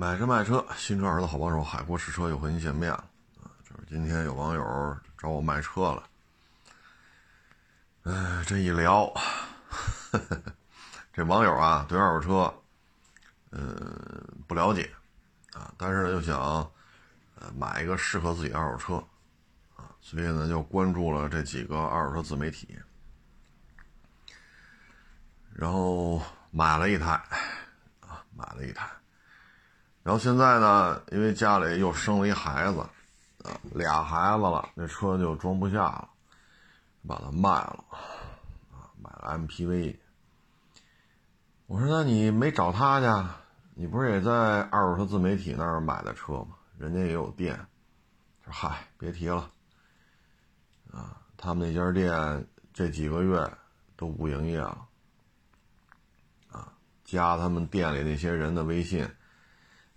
买车卖车，新车儿子好帮手，海阔试车又和您见面了啊！就是今天有网友找我卖车了，哎，这一聊，呵 呵这网友啊对二手车，嗯，不了解啊，但是又想，呃，买一个适合自己二手车，啊，所以呢就关注了这几个二手车自媒体，然后买了一台，啊，买了一台。然后现在呢，因为家里又生了一孩子，啊，俩孩子了，那车就装不下了，把它卖了，啊，买了 MPV。我说：“那你没找他去？你不是也在二手车自媒体那儿买的车吗？人家也有店。”说：“嗨，别提了，啊，他们那家店这几个月都不营业了，啊，加他们店里那些人的微信。”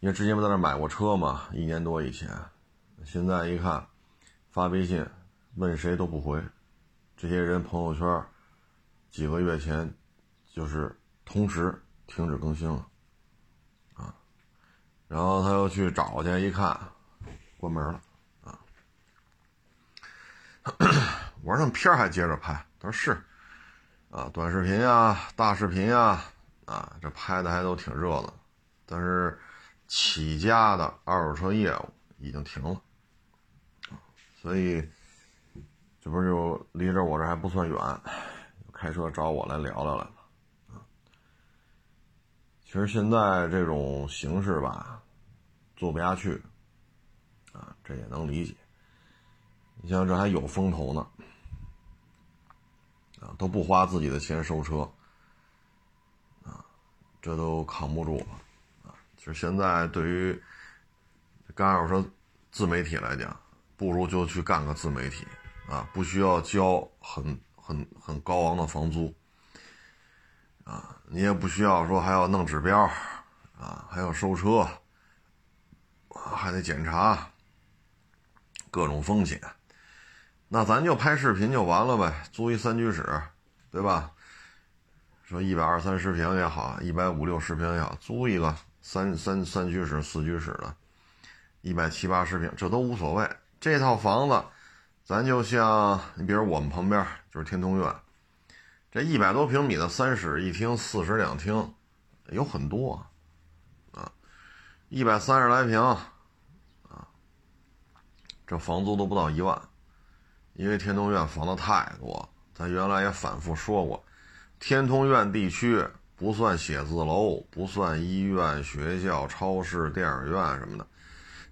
因为之前不在那买过车嘛，一年多以前，现在一看，发微信问谁都不回，这些人朋友圈几个月前就是同时停止更新了，啊，然后他又去找去一看，关门了，啊，我说那片还接着拍，他说是，啊，短视频呀、大视频呀，啊，这拍的还都挺热闹，但是。起家的二手车业务已经停了，所以这不就离着我这还不算远，开车找我来聊聊来了。其实现在这种形式吧，做不下去啊，这也能理解。你像这还有风头呢，啊，都不花自己的钱收车，啊，这都扛不住了。就现在，对于干二手车自媒体来讲，不如就去干个自媒体啊，不需要交很很很高昂的房租啊，你也不需要说还要弄指标啊，还要收车，还得检查各种风险，那咱就拍视频就完了呗，租一三居室，对吧？说一百二三十平也好，一百五六十平也好，租一个。三三三居室、四居室的，一百七八十平，这都无所谓。这套房子，咱就像你比如我们旁边就是天通苑，这一百多平米的三室一厅、四室两厅，有很多啊，一百三十来平啊，这房租都不到一万，因为天通苑房子太多。咱原来也反复说过，天通苑地区。不算写字楼，不算医院、学校、超市、电影院什么的，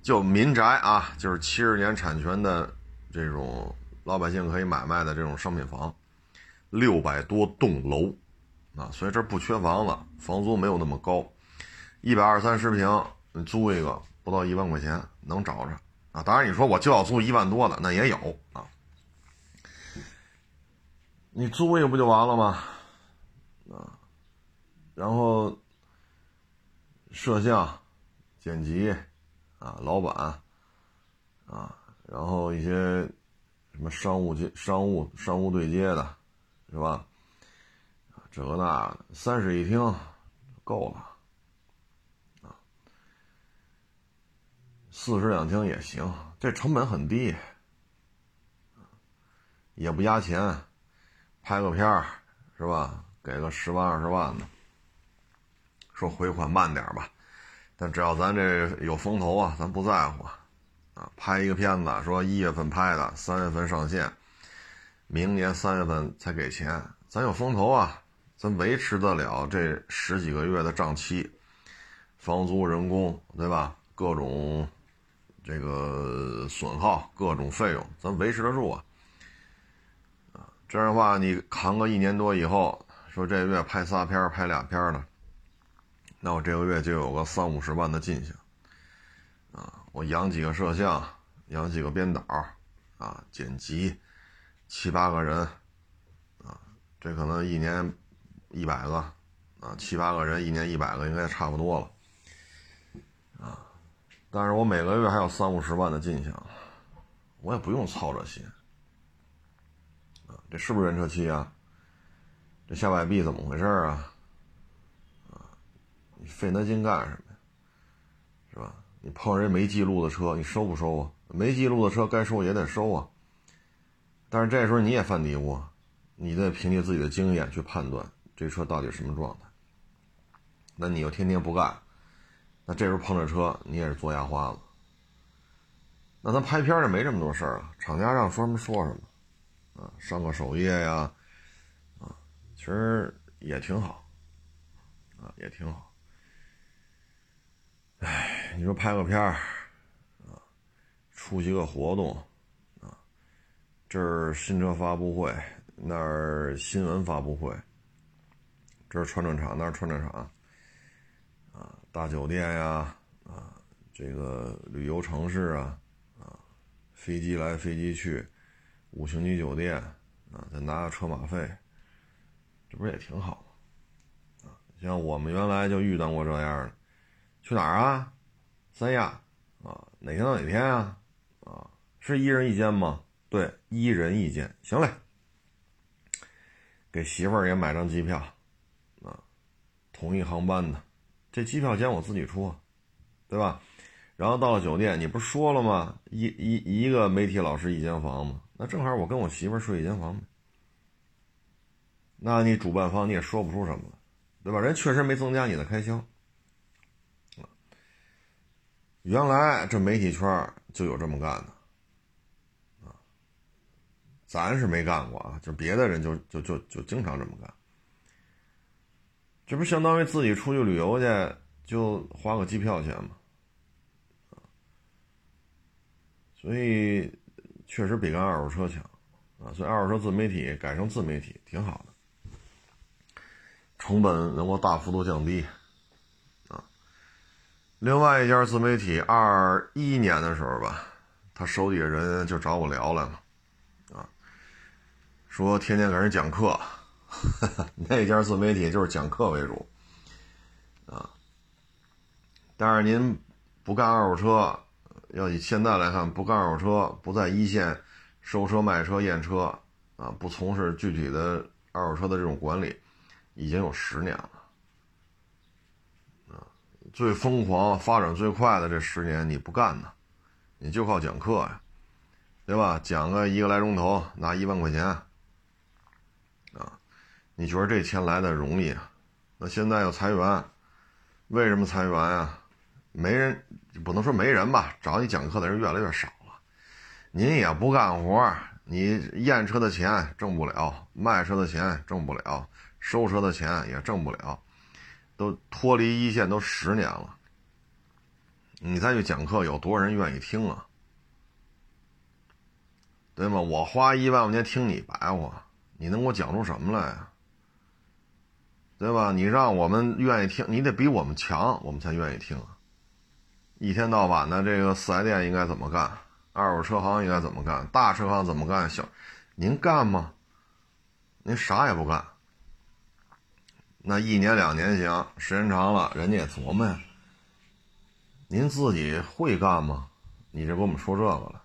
就民宅啊，就是七十年产权的这种老百姓可以买卖的这种商品房，六百多栋楼啊，所以这不缺房子，房租没有那么高，一百二三十平，租一个不到一万块钱能找着啊。当然你说我就要租一万多的，那也有啊，你租一个不就完了吗？啊。然后，摄像、剪辑，啊，老板，啊，然后一些什么商务接、商务、商务对接的，是吧？这个那的三室一厅够了，啊，四室两厅也行，这成本很低，也不压钱，拍个片儿，是吧？给个十万二十万的。说回款慢点吧，但只要咱这有风投啊，咱不在乎啊。拍一个片子，说一月份拍的，三月份上线，明年三月份才给钱，咱有风投啊，咱维持得了这十几个月的账期，房租、人工，对吧？各种这个损耗，各种费用，咱维持得住啊。啊，这样的话，你扛个一年多以后，说这个月拍仨片拍俩片的。那我这个月就有个三五十万的进项，啊，我养几个摄像，养几个编导，啊，剪辑，七八个人，啊，这可能一年一百个，啊，七八个人一年一百个应该差不多了，啊，但是我每个月还有三五十万的进项，我也不用操这心，啊，这是不是人车漆啊？这下摆臂怎么回事啊？你费那劲干什么呀？是吧？你碰人没记录的车，你收不收啊？没记录的车该收也得收啊。但是这时候你也犯嘀咕，你得凭借自己的经验去判断这车到底什么状态。那你又天天不干，那这时候碰这车你也是做牙花子。那咱拍片儿就没这么多事儿了，厂家让说什么说什么，啊，上个首页呀，啊，其实也挺好，啊，也挺好。哎，你说拍个片儿，啊，出席个活动啊。这儿新车发布会，那儿新闻发布会，这儿串串场，那儿串串场，啊，大酒店呀，啊，这个旅游城市啊，啊，飞机来飞机去，五星级酒店，啊，再拿个车马费，这不是也挺好吗？啊，像我们原来就遇到过这样的，去哪儿啊？三亚，啊，哪天到哪天啊？啊，是一人一间吗？对，一人一间，行嘞。给媳妇儿也买张机票，啊，同一航班的，这机票钱我自己出，对吧？然后到了酒店，你不是说了吗？一一一个媒体老师一间房吗？那正好我跟我媳妇儿睡一间房呗。那你主办方你也说不出什么，对吧？人确实没增加你的开销。原来这媒体圈就有这么干的。咱是没干过啊，就别的人就就就就经常这么干，这不相当于自己出去旅游去就花个机票钱吗？所以确实比干二手车强啊，所以二手车自媒体改成自媒体挺好的，成本能够大幅度降低。另外一家自媒体二一年的时候吧，他手底下人就找我聊来了。啊说天天给人讲课，那家自媒体就是讲课为主，啊，但是您不干二手车，要以现在来看，不干二手车，不在一线收车、卖车、验车，啊，不从事具体的二手车的这种管理，已经有十年了，最疯狂、发展最快的这十年你不干呢，你就靠讲课呀，对吧？讲个一个来钟头，拿一万块钱。啊你觉得这钱来的容易啊？那现在要裁员，为什么裁员呀？没人，不能说没人吧，找你讲课的人越来越少了。您也不干活，你验车的钱挣不了，卖车的钱挣不了，收车的钱也挣不了，都脱离一线都十年了。你再去讲课，有多少人愿意听啊？对吗？我花一万块钱听你白话，你能给我讲出什么来啊？对吧？你让我们愿意听，你得比我们强，我们才愿意听。一天到晚的这个四 S 店应该怎么干？二手车行应该怎么干？大车行怎么干？小，您干吗？您啥也不干。那一年两年行，时间长了，人家也琢磨呀。您自己会干吗？你这给我们说这个了。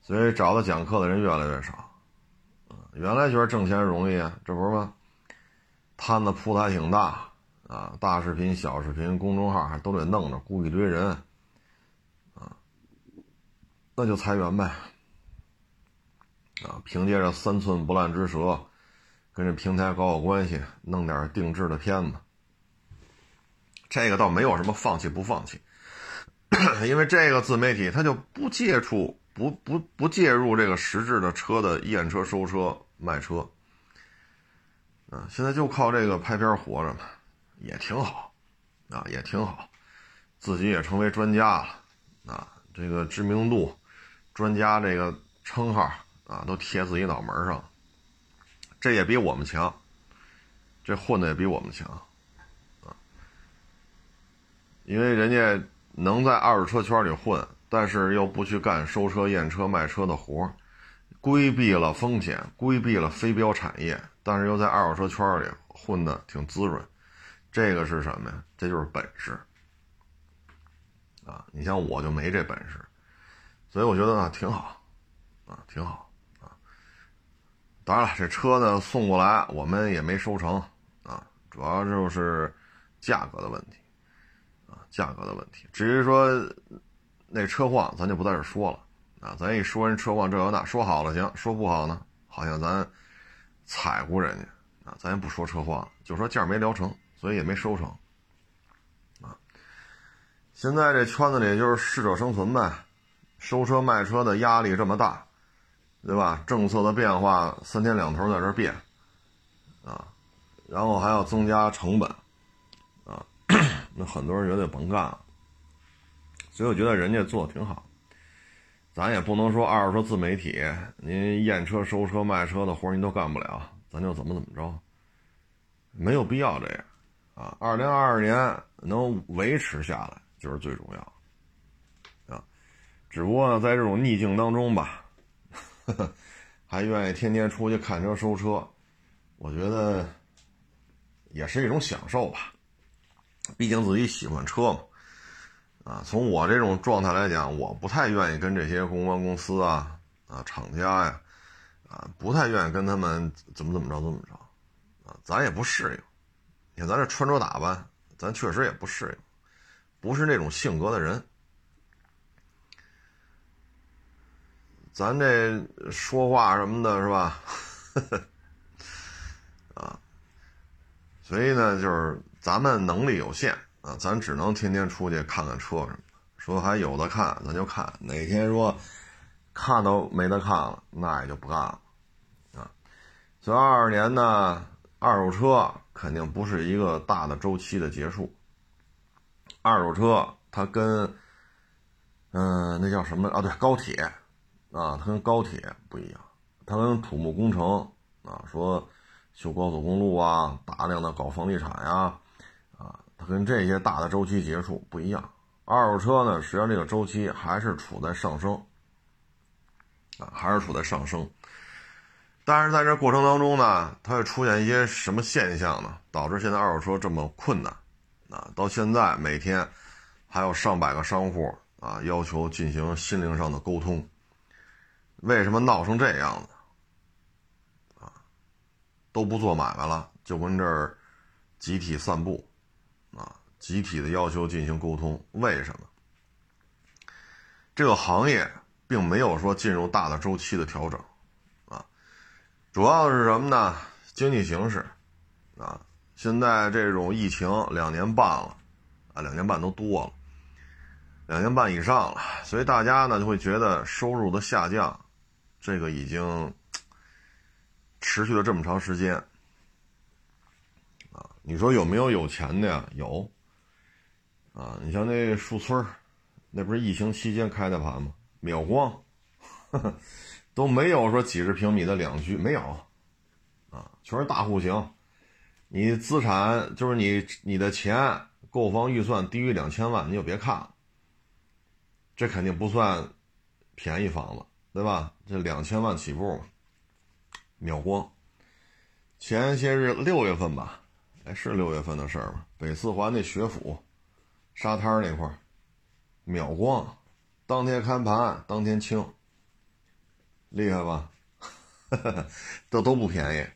所以找他讲课的人越来越少。原来觉得挣钱容易啊，这不是吗？摊子铺的还挺大啊，大视频、小视频、公众号还都得弄着，雇一堆人啊，那就裁员呗啊！凭借着三寸不烂之舌，跟这平台搞好关系，弄点定制的片子，这个倒没有什么放弃不放弃，因为这个自媒体他就不接触、不不不介入这个实质的车的验车、收车、卖车。啊，现在就靠这个拍片活着嘛，也挺好，啊，也挺好，自己也成为专家了，啊，这个知名度、专家这个称号啊，都贴自己脑门上，这也比我们强，这混的也比我们强，啊，因为人家能在二手车圈里混，但是又不去干收车、验车、卖车的活规避了风险，规避了非标产业。但是又在二手车圈里混的挺滋润，这个是什么呀？这就是本事啊！你像我就没这本事，所以我觉得呢挺好，啊挺好。当然了，这车呢送过来我们也没收成啊，主要就是价格的问题啊，价格的问题。至于说那车况，咱就不在这说了啊。咱一说人车况这个那，说好了行，说不好呢，好像咱踩过人家啊。咱也不说车况，就说价没聊成，所以也没收成啊。现在这圈子里就是适者生存呗，收车卖车的压力这么大，对吧？政策的变化三天两头在这变啊，然后还要增加成本。啊 那很多人觉得甭干了，所以我觉得人家做的挺好。咱也不能说二手车自媒体，您验车、收车、卖车的活您都干不了，咱就怎么怎么着，没有必要这样啊！二零二二年能维持下来就是最重要啊。只不过呢，在这种逆境当中吧，呵 呵还愿意天天出去看车、收车，我觉得也是一种享受吧。毕竟自己喜欢车嘛，啊，从我这种状态来讲，我不太愿意跟这些公关公司啊、啊厂家呀，啊，不太愿意跟他们怎么怎么着怎么着，啊，咱也不适应。你看咱这穿着打扮，咱确实也不适应，不是那种性格的人。咱这说话什么的，是吧？啊，所以呢，就是。咱们能力有限啊，咱只能天天出去看看车什么。说还有的看，咱就看。哪天说看都没得看了，那也就不干了啊。所以二二年呢，二手车肯定不是一个大的周期的结束。二手车它跟嗯，那叫什么啊？对，高铁啊，它跟高铁不一样，它跟土木工程啊，说修高速公路啊，大量的搞房地产呀。啊它跟这些大的周期结束不一样，二手车呢，实际上这个周期还是处在上升，啊，还是处在上升。但是在这过程当中呢，它会出现一些什么现象呢？导致现在二手车这么困难，啊，到现在每天还有上百个商户啊要求进行心灵上的沟通，为什么闹成这样子？啊，都不做买卖了，就跟这儿集体散步。啊，集体的要求进行沟通，为什么？这个行业并没有说进入大的周期的调整，啊，主要是什么呢？经济形势，啊，现在这种疫情两年半了，啊，两年半都多了，两年半以上了，所以大家呢就会觉得收入的下降，这个已经持续了这么长时间。啊你说有没有有钱的呀？有，啊，你像那树村那不是疫情期间开的盘吗？秒光，都没有说几十平米的两居，没有，啊，全是大户型。你资产就是你你的钱购房预算低于两千万，你就别看了。这肯定不算便宜房子，对吧？这两千万起步嘛，秒光。前些日六月份吧。哎是六月份的事儿吗？北四环那学府沙滩那块儿秒光，当天开盘当天清，厉害吧？这都不便宜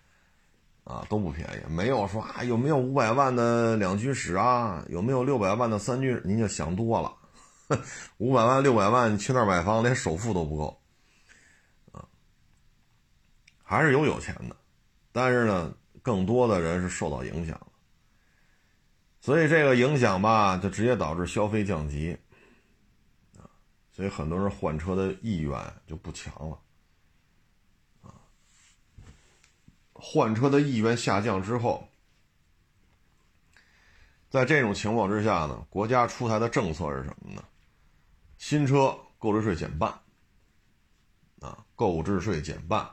啊，都不便宜。没有说啊，有没有五百万的两居室啊？有没有六百万的三居？您就想多了。五百万六百万去那儿买房，连首付都不够。还是有有钱的，但是呢。更多的人是受到影响所以这个影响吧，就直接导致消费降级啊，所以很多人换车的意愿就不强了啊。换车的意愿下降之后，在这种情况之下呢，国家出台的政策是什么呢？新车购置税减半啊，购置税减半。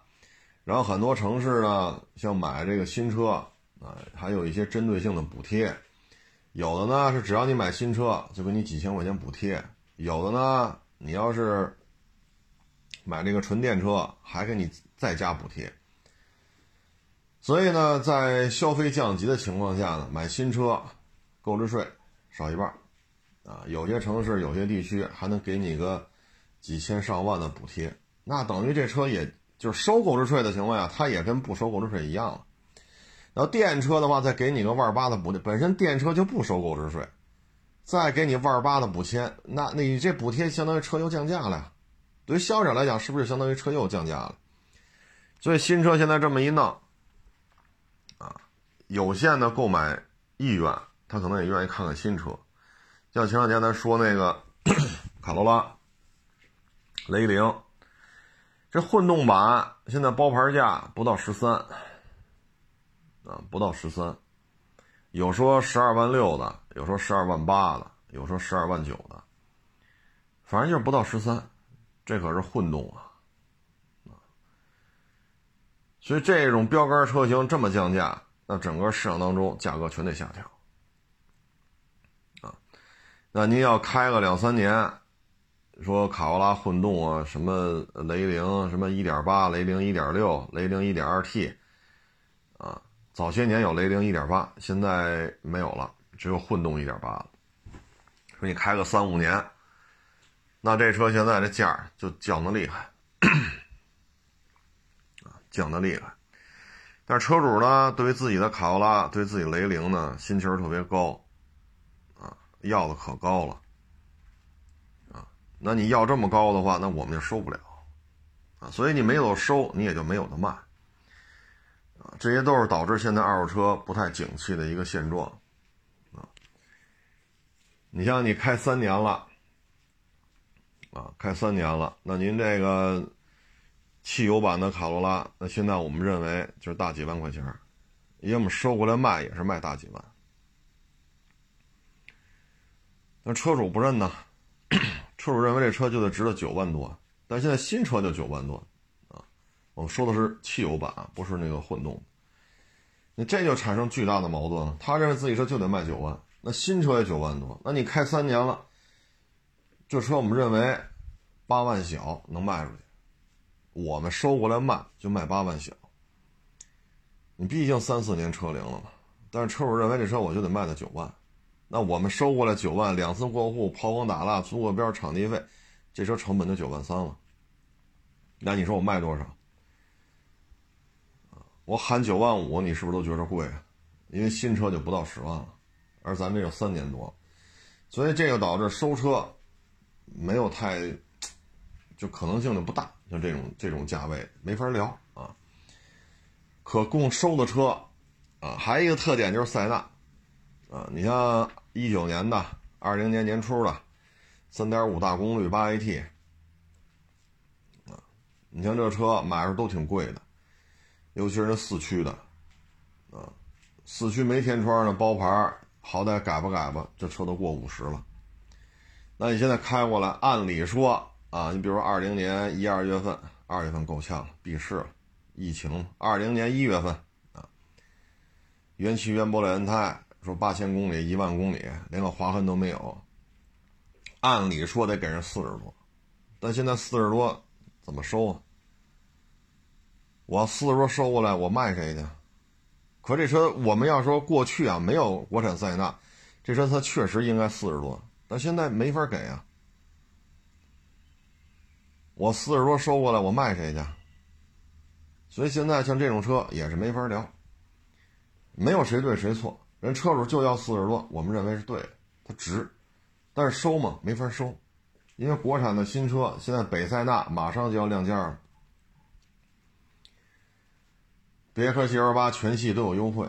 然后很多城市呢，像买这个新车啊，还有一些针对性的补贴，有的呢是只要你买新车就给你几千块钱补贴，有的呢你要是买这个纯电车还给你再加补贴。所以呢，在消费降级的情况下呢，买新车购置税少一半，啊，有些城市有些地区还能给你个几千上万的补贴，那等于这车也。就是收购置税的情况下，它也跟不收购置税一样了。然后电车的话，再给你个万八的补贴，本身电车就不收购置税，再给你万八的补贴，那你这补贴相当于车又降价了呀？对于消费者来讲，是不是相当于车又降价了？所以新车现在这么一弄，啊，有限的购买意愿，他可能也愿意看看新车。像前两天咱说那个 卡罗拉、雷凌，这混动版现在包牌价不到十三，啊，不到十三。有说十二万六的，有说十二万八的，有说十二万九的，反正就是不到十三，这可是混动啊，所以这种标杆车型这么降价，那整个市场当中价格全得下调，啊，那您要开个两三年，说卡罗拉混动啊，什么雷凌什么一点八，雷凌一点六，雷凌一点二 T，啊。早些年有雷凌1.8，现在没有了，只有混动1.8了。说你开个三五年，那这车现在这价就降的厉害，啊，降的厉害。但是车主呢，对于自己的卡罗拉，对自己雷凌呢，心气儿特别高，啊，要的可高了，那你要这么高的话，那我们就收不了，啊，所以你没有收，你也就没有的卖。啊这些都是导致现在二手车不太景气的一个现状，啊，你像你开三年了，啊，开三年了，那您这个汽油版的卡罗拉，那现在我们认为就是大几万块钱，因为我们收过来卖也是卖大几万，那车主不认呢，车主认为这车就得值到九万多，但现在新车就九万多。啊我们说的是汽油版，不是那个混动。那这就产生巨大的矛盾了。他认为自己车就得卖九万，那新车也九万多，那你开三年了，这车我们认为八万小能卖出去，我们收过来卖就卖八万小。你毕竟三四年车龄了嘛，但是车主认为这车我就得卖到九万，那我们收过来九万，两次过户、抛光打蜡、租个标、场地费，这车成本就九万三了。那你说我卖多少？我喊九万五，你是不是都觉得贵啊？因为新车就不到十万了，而咱这有三年多，所以这个导致收车没有太，就可能性就不大。像这种这种价位没法聊啊。可供收的车啊，还有一个特点就是塞纳啊，你像一九年的、二零年年初的，三点五大功率八 AT 啊，你像这车买着都挺贵的。尤其是那四驱的，啊，四驱没天窗的包牌，好歹改吧改吧，这车都过五十了。那你现在开过来，按理说啊，你比如说二零年一二月份，二月份够呛了，闭市了，疫情。二零年一月份啊，原漆原玻璃轮胎，说八千公里、一万公里，连个划痕都没有。按理说得给人四十多，但现在四十多怎么收啊？我四十多收过来，我卖谁去？可这车我们要说过去啊，没有国产塞纳，这车它确实应该四十多，但现在没法给啊。我四十多收过来，我卖谁去？所以现在像这种车也是没法聊，没有谁对谁错，人车主就要四十多，我们认为是对的，它值，但是收嘛没法收，因为国产的新车现在北塞纳马上就要亮价了。别克 GL 八全系都有优惠，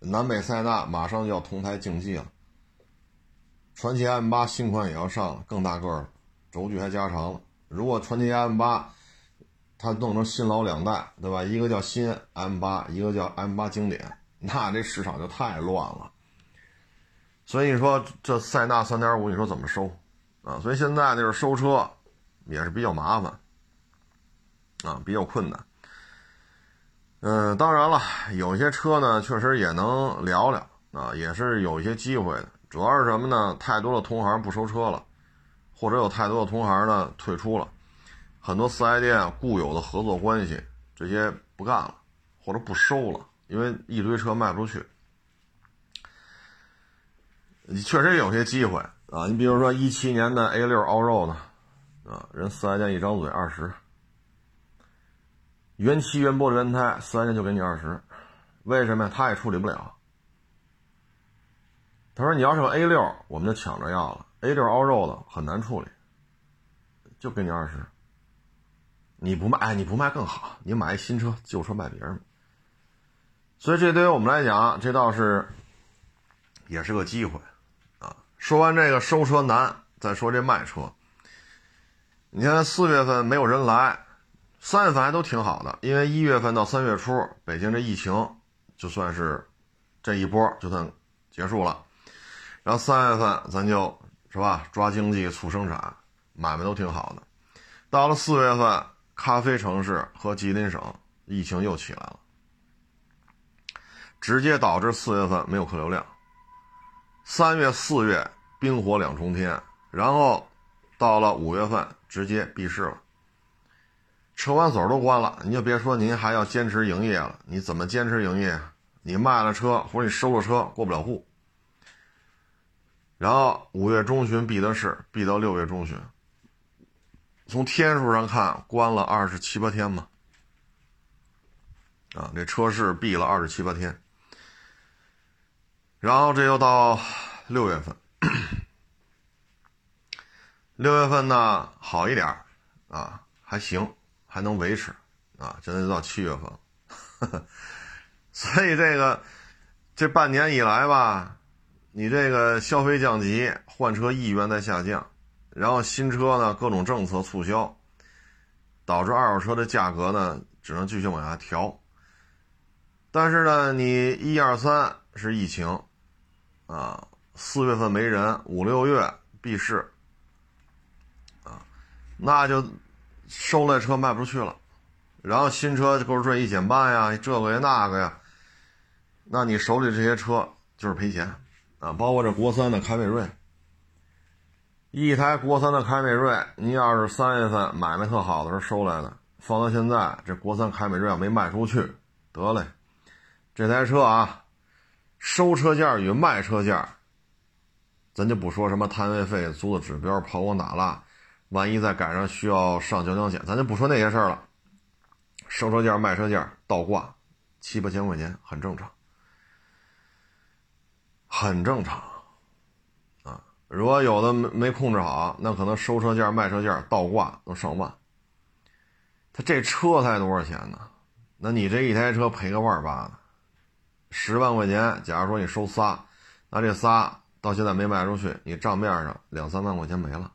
南北塞纳马上就要同台竞技了，传祺 M 八新款也要上了，更大个了，轴距还加长了。如果传祺 M 八它弄成新老两代，对吧？一个叫新 M 八，一个叫 M 八经典，那这市场就太乱了。所以你说这塞纳三点五，你说怎么收啊？所以现在就是收车也是比较麻烦啊，比较困难。嗯，当然了，有些车呢，确实也能聊聊啊，也是有一些机会的。主要是什么呢？太多的同行不收车了，或者有太多的同行呢退出了，很多四 S 店固有的合作关系这些不干了，或者不收了，因为一堆车卖不出去。确实有些机会啊，你比如说一七年的 A 六 Allroad 啊，人四 S 店一张嘴二十。原漆原玻璃轮胎，四 S 店就给你二十，为什么呀？他也处理不了。他说你要是个 A 六，我们就抢着要了。A 六凹肉的很难处理，就给你二十。你不卖，哎，你不卖更好，你买一新车，旧车卖别人。所以这对于我们来讲，这倒是也是个机会啊。说完这个收车难，再说这卖车。你看四月份没有人来，三月份还都挺好的，因为一月份到三月初，北京这疫情就算是这一波就算结束了。然后三月份咱就是吧，抓经济促生产，买卖都挺好的。到了四月份，咖啡城市和吉林省疫情又起来了。直接导致四月份没有客流量，三月、四月冰火两重天，然后到了五月份直接闭市了，车管所都关了，你就别说您还要坚持营业了，你怎么坚持营业？你卖了车或者你收了车过不了户，然后五月中旬闭的市，闭到六月中旬，从天数上看关了二十七八天嘛，啊，这车市闭了二十七八天。然后这又到六月份，六月份呢好一点啊，还行，还能维持啊。现在就到七月份了，所以这个这半年以来吧，你这个消费降级，换车意愿在下降，然后新车呢各种政策促销，导致二手车的价格呢只能继续往下调。但是呢，你一二三是疫情。啊，四月份没人，五六月闭市，啊，那就收来车卖不出去了，然后新车购置税一减半呀，这个呀那个呀，那你手里这些车就是赔钱，啊，包括这国三的凯美瑞，一台国三的凯美瑞，你要是三月份买卖特好的时候收来的，放到现在，这国三凯美瑞要没卖出去，得嘞，这台车啊。收车价与卖车价，咱就不说什么摊位费、租的指标、跑光打蜡，万一再赶上需要上交强险，咱就不说那些事儿了。收车价、卖车价倒挂七八千块钱，很正常，很正常啊。如果有的没没控制好，那可能收车价、卖车价倒挂都上万。他这车才多少钱呢？那你这一台车赔个万八的。十万块钱，假如说你收仨，那这仨到现在没卖出去，你账面上两三万块钱没了，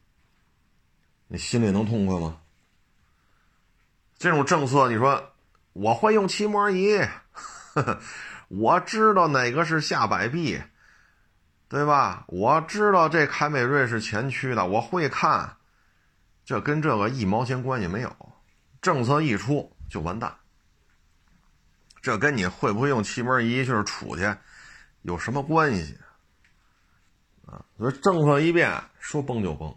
你心里能痛快吗？这种政策，你说我会用漆膜仪，我知道哪个是下摆臂，对吧？我知道这凯美瑞是前驱的，我会看，这跟这个一毛钱关系没有，政策一出就完蛋。这跟你会不会用气门仪就是出去有什么关系啊？所以政策一变，说崩就崩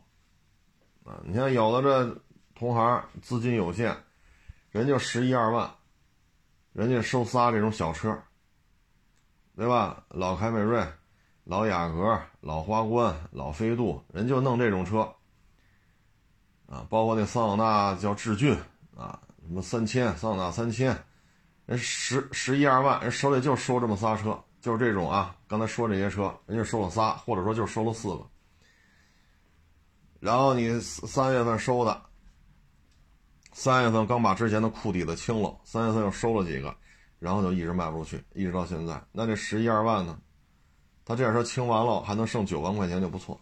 啊！你像有的这同行资金有限，人就十一二万，人家收仨这种小车，对吧？老凯美瑞、老雅阁、老花冠、老飞度，人就弄这种车啊！包括那桑塔纳叫致俊啊，什么三千，桑塔纳三千。十十一二万，人手里就收这么仨车，就是这种啊。刚才说这些车，人家收了仨，或者说就收了四个。然后你三月份收的，三月份刚把之前的库底子清了，三月份又收了几个，然后就一直卖不出去，一直到现在。那这十一二万呢？他这样车清完了，还能剩九万块钱就不错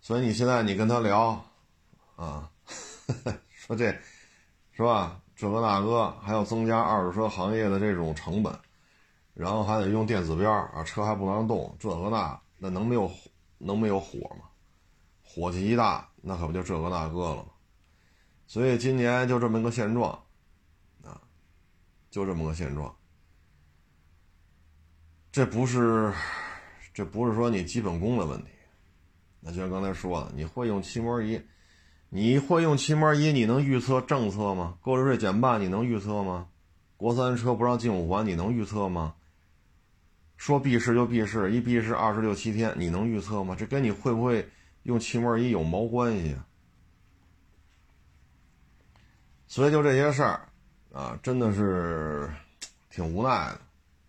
所以你现在你跟他聊，啊，说这。是吧？这个那个还要增加二手车行业的这种成本，然后还得用电子标啊，车还不能动，这个那那能没有能没有火吗？火气一大，那可不就这个那个了吗？所以今年就这么个现状，啊，就这么个现状。这不是，这不是说你基本功的问题，那就像刚才说的，你会用漆膜仪。你会用漆膜仪？你能预测政策吗？购置税减半，你能预测吗？国三车不让进五环，你能预测吗？说闭市就闭市，一闭市二十六七天，你能预测吗？这跟你会不会用漆膜仪有毛关系？所以就这些事儿，啊，真的是 挺无奈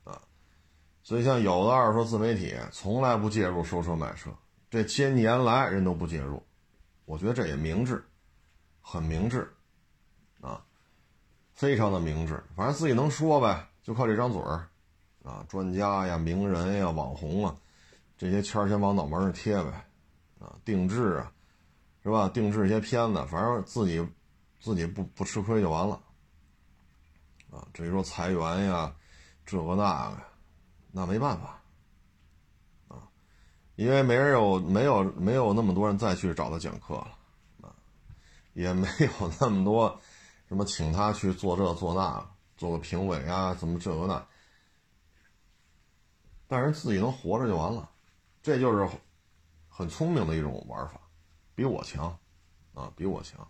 的，啊，所以像有的二手自媒体从来不介入收车买车，这些年来人都不介入，我觉得这也明智，很明智，啊，非常的明智。反正自己能说呗，就靠这张嘴儿，啊，专家呀、名人呀、网红啊，这些签儿先往脑门上贴呗，啊，定制啊，是吧？定制一些片子，反正自己自己不不吃亏就完了，啊，至于说裁员呀，这个那个。那没办法，因为没人有没有没有那么多人再去找他讲课了，啊，也没有那么多什么请他去做这做那，做个评委啊，怎么这个那，但是自己能活着就完了，这就是很聪明的一种玩法，比我强，啊，比我强。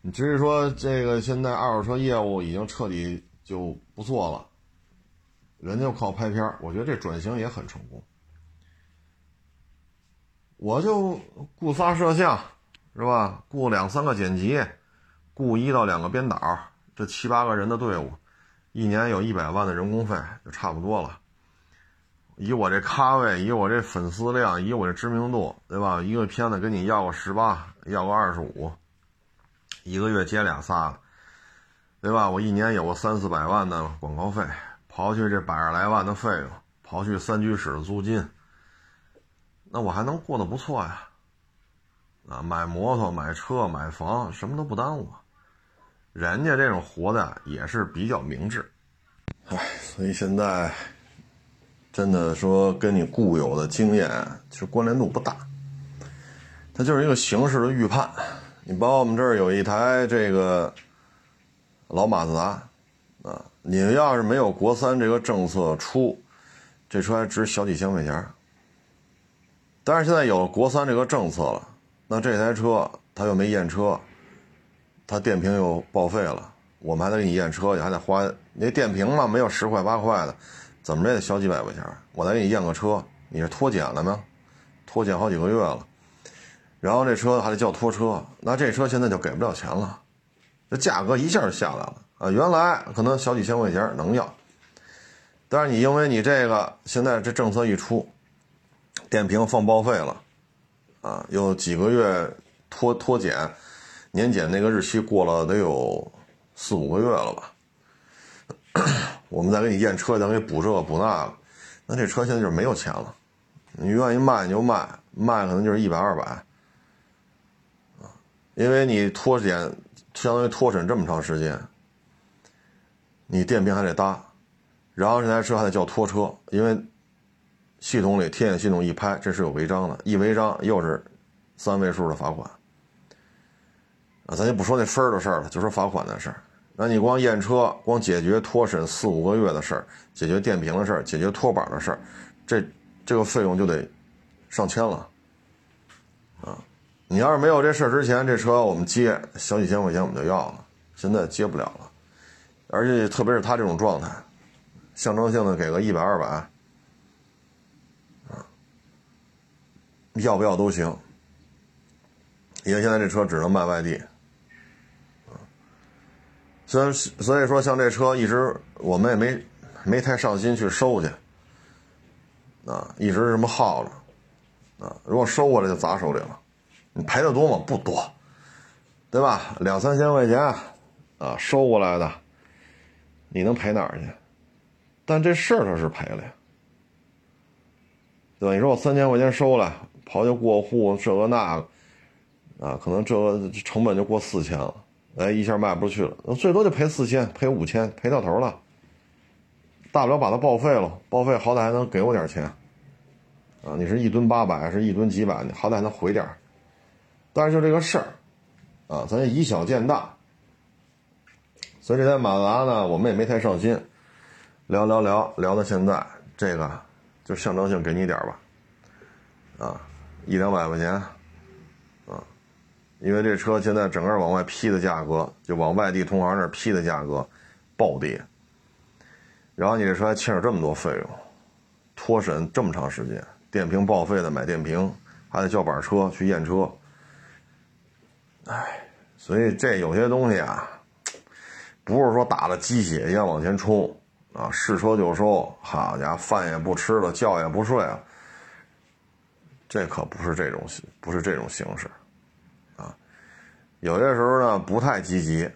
你至于说这个现在二手车业务已经彻底就不做了。人家靠拍片我觉得这转型也很成功。我就雇仨摄像，是吧？雇两三个剪辑，雇一到两个编导，这七八个人的队伍，一年有一百万的人工费就差不多了。以我这咖位，以我这粉丝量，以我这知名度，对吧？一个片子跟你要个十八，要个二十五，一个月接俩仨，对吧？我一年有个三四百万的广告费。刨去这百十来万的费用，刨去三居室的租金，那我还能过得不错呀。啊，买摩托、买车、买房，什么都不耽误。人家这种活的也是比较明智。唉，所以现在真的说跟你固有的经验其实关联度不大，它就是一个形式的预判。你包括我们这儿有一台这个老马自达。啊，你要是没有国三这个政策出，这车还值小几千块钱。但是现在有国三这个政策了，那这台车它又没验车，它电瓶又报废了，我们还得给你验车去，还得花那电瓶嘛，没有十块八块的，怎么着也得小几百块钱。我再给你验个车，你是脱检了吗？脱检好几个月了，然后这车还得叫拖车，那这车现在就给不了钱了，这价格一下就下来了。啊，原来可能小几千块钱能要，但是你因为你这个现在这政策一出，电瓶放报废了，啊，有几个月脱脱检，年检那个日期过了得有四五个月了吧？我们再给你验车，再给你补这个补那个，那这车现在就是没有钱了。你愿意卖你就卖，卖可能就是一百二百，啊，因为你脱检相当于脱审这么长时间。你电瓶还得搭，然后这台车还得叫拖车，因为系统里天眼系统一拍，这是有违章的，一违章又是三位数的罚款。啊，咱就不说那分儿的事儿了，就说罚款的事儿。那你光验车，光解决脱审四五个月的事儿，解决电瓶的事儿，解决拖板的事儿，这这个费用就得上千了。啊，你要是没有这事儿之前，这车我们接小几千块钱我们就要了，现在接不了了。而且特别是他这种状态，象征性的给个一百二百，要不要都行。因为现在这车只能卖外地，虽然所以说像这车一直我们也没没太上心去收去，啊，一直这么耗着，啊，如果收过来就砸手里了，你赔的多吗？不多，对吧？两三千块钱，啊，收过来的。你能赔哪儿去？但这事儿他是赔了呀，对吧？你说我三千块钱收了，刨去过户这个那个，啊，可能这个成本就过四千了，哎，一下卖不出去了，最多就赔四千，赔五千，赔到头了。大不了把它报废了，报废好歹还能给我点钱，啊，你是一吨八百，是一吨几百，你好歹能回点但是就这个事儿，啊，咱以小见大。所以这台马自达呢，我们也没太上心，聊聊聊聊到现在，这个就象征性给你点吧，啊，一两百块钱，啊，因为这车现在整个往外批的价格，就往外地同行那批的价格暴跌，然后你这车还欠着这么多费用，脱审这么长时间，电瓶报废的买电瓶，还得叫板车去验车，哎，所以这有些东西啊。不是说打了鸡血一样往前冲，啊，是车就收，好家伙，饭也不吃了，觉也不睡了，这可不是这种不是这种形式，啊，有些时候呢不太积极，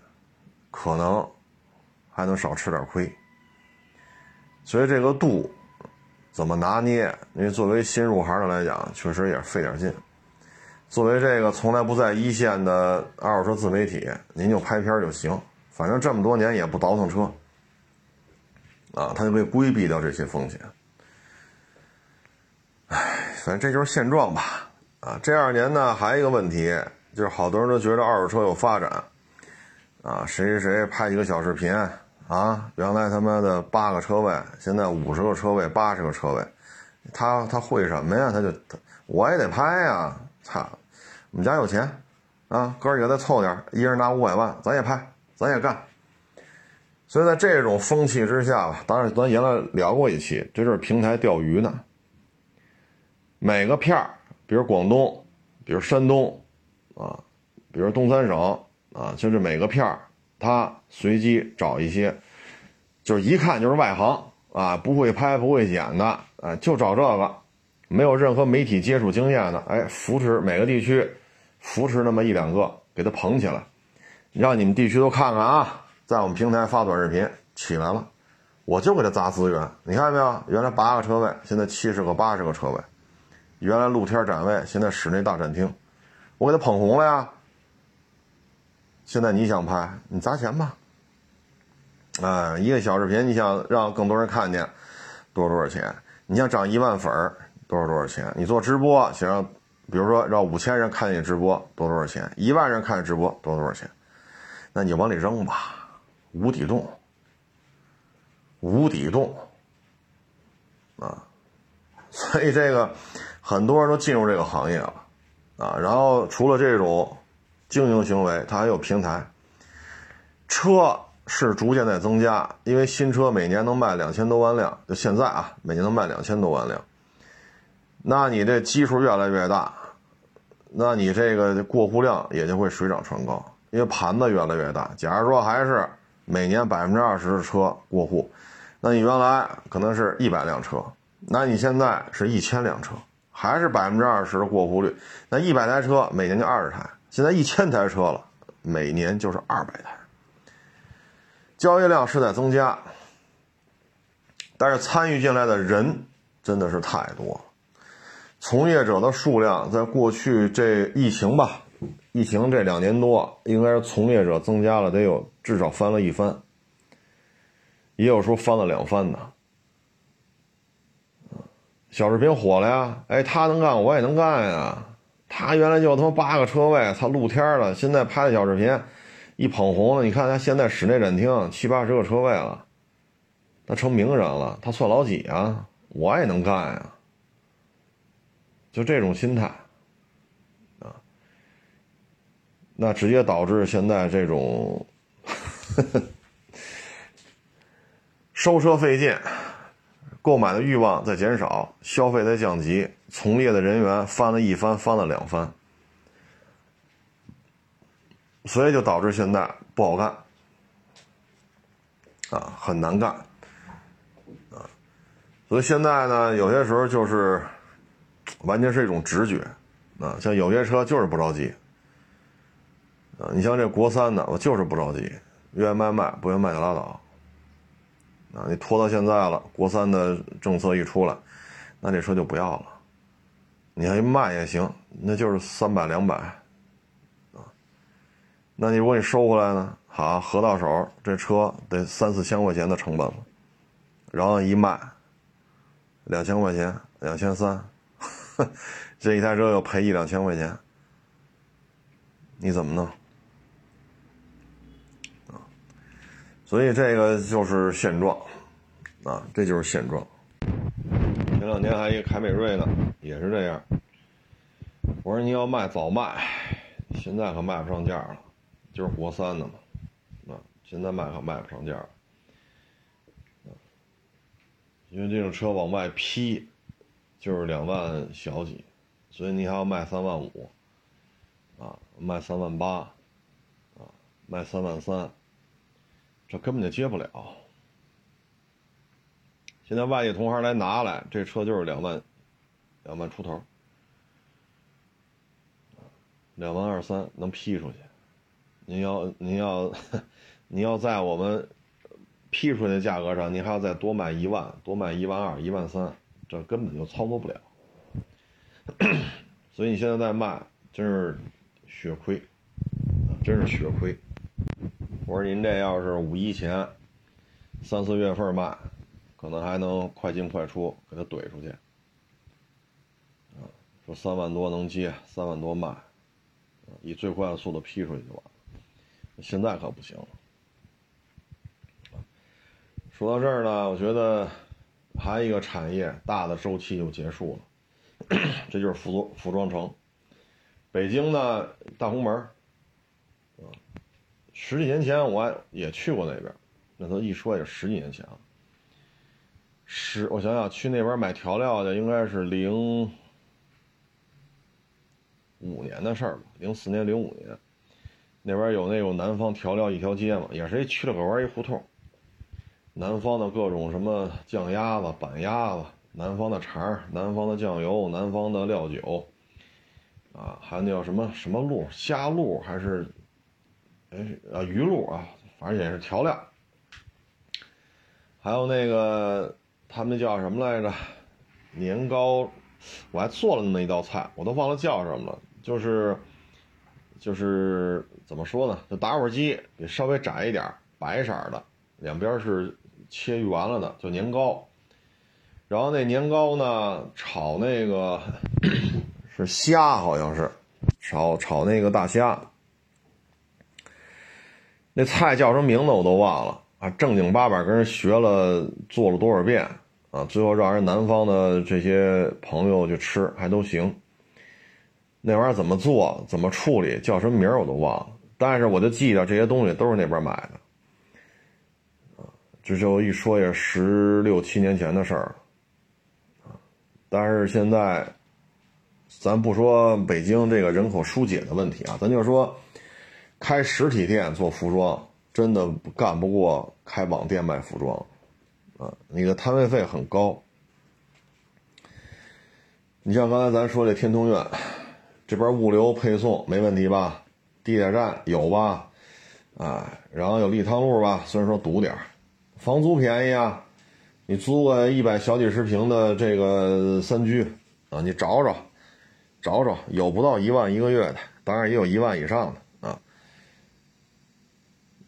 可能还能少吃点亏，所以这个度怎么拿捏？因为作为新入行的来讲，确实也费点劲。作为这个从来不在一线的二手车自媒体，您就拍片就行，反正这么多年也不倒腾车。啊，他就被规避掉这些风险。反正这就是现状吧。啊，这二年呢，还有一个问题，就是好多人都觉得二手车有发展。啊，谁谁谁拍几个小视频，啊，原来他妈的八个车位，现在五十个车位，八十个车位，他他会什么呀？他就我也得拍呀！操，我们家有钱，啊，哥几个再凑点，一人拿五百万，咱也拍，咱也干。所以在这种风气之下吧，当然咱原来聊过一期，这就是平台钓鱼呢。每个片儿，比如广东，比如山东，啊，比如东三省，啊，就是每个片儿，他随机找一些，就是一看就是外行啊，不会拍不会剪的，啊，就找这个，没有任何媒体接触经验的，哎，扶持每个地区，扶持那么一两个，给他捧起来，让你们地区都看看啊。在我们平台发短视频起来了，我就给他砸资源。你看见没有？原来八个车位，现在七十个、八十个车位；原来露天展位，现在室内大展厅，我给他捧红了呀。现在你想拍，你砸钱吧。啊，一个小视频，你想让更多人看见，多少多少钱？你想涨一万粉儿，多少多少钱？你做直播，想让，比如说让五千人看见直播，多多少钱？一万人看见直播，多多少钱？那你往里扔吧。无底洞，无底洞，啊，所以这个很多人都进入这个行业了，啊，然后除了这种经营行为，它还有平台。车是逐渐在增加，因为新车每年能卖两千多万辆，就现在啊，每年能卖两千多万辆。那你这基数越来越大，那你这个过户量也就会水涨船高，因为盘子越来越大。假如说还是。每年百分之二十的车过户，那你原来可能是一百辆车，那你现在是一千辆车，还是百分之二十的过户率？那一百台车每年就二十台，现在一千台车了，每年就是二百台，交易量是在增加，但是参与进来的人真的是太多了，从业者的数量在过去这疫情吧。疫情这两年多，应该是从业者增加了，得有至少翻了一番，也有说翻了两番的。小视频火了呀，哎，他能干，我也能干呀。他原来就他妈八个车位，他露天了，现在拍的小视频，一捧红了。你看他现在室内展厅七八十个车位了，他成名人了，他算老几啊？我也能干呀，就这种心态啊。那直接导致现在这种 收车费劲，购买的欲望在减少，消费在降级，从业的人员翻了一番，翻了两番，所以就导致现在不好干，啊，很难干，啊，所以现在呢，有些时候就是完全是一种直觉，啊，像有些车就是不着急。啊，你像这国三的，我就是不着急，愿意卖卖，不愿意卖就拉倒。啊，你拖到现在了，国三的政策一出来，那这车就不要了。你要一卖也行，那就是三百两百，啊，那你如果你收回来呢，好，合到手，这车得三四千块钱的成本了，然后一卖，两千块钱，两千三，这一台车又赔一两千块钱，你怎么弄？所以这个就是现状，啊，这就是现状。前两天还一个凯美瑞呢，也是这样。我说你要卖早卖，现在可卖不上价了，就是国三的嘛，啊，现在卖可卖不上价了。啊。因为这种车往外批，就是两万小几，所以你还要卖三万五，啊，卖三万八，啊，卖三万三。这根本就接不了，现在外地同行来拿来，这车就是两万，两万出头，两万二三能批出去。您要您要 您要在我们批出去的价格上，您还要再多卖一万，多卖一万二、一万三，这根本就操作不了。所以你现在在卖，真是血亏，真是血亏。我说您这要是五一前三四月份卖，可能还能快进快出，给他怼出去。啊，说三万多能接，三万多卖，以最快的速度批出去就完了。现在可不行了。说到这儿呢，我觉得还有一个产业大的周期就结束了，这就是服装服装城。北京呢，大红门，十几年前我也去过那边，那都一说也十几年前了。十，我想想，去那边买调料的应该是零五年的事儿吧，零四年、零五年。那边有那种南方调料一条街嘛，也是一去了个弯一胡同。南方的各种什么酱鸭子、板鸭子，南方的肠南方的酱油，南方的料酒，啊，还有那叫什么什么露，虾露还是，哎啊鱼露啊，反正也是调料。还有那个他们叫什么来着？年糕，我还做了那么一道菜，我都忘了叫什么了，就是。就是怎么说呢？就打火机得稍微窄一点，白色的，两边是切圆了的，叫年糕。然后那年糕呢，炒那个 是虾，好像是炒炒那个大虾。那菜叫什么名字我都忘了啊！正经八百跟人学了，做了多少遍啊？最后让人南方的这些朋友去吃，还都行。那玩意儿怎么做？怎么处理？叫什么名儿我都忘了。但是我就记得这些东西都是那边买的，啊，这就一说也十六七年前的事儿，啊，但是现在，咱不说北京这个人口疏解的问题啊，咱就说，开实体店做服装真的干不过开网店卖服装，啊，你的摊位费很高。你像刚才咱说这天通苑。这边物流配送没问题吧？地铁站有吧？啊，然后有立汤路吧？虽然说堵点房租便宜啊，你租个一百小几十平的这个三居啊，你找找，找找有不到一万一个月的，当然也有一万以上的。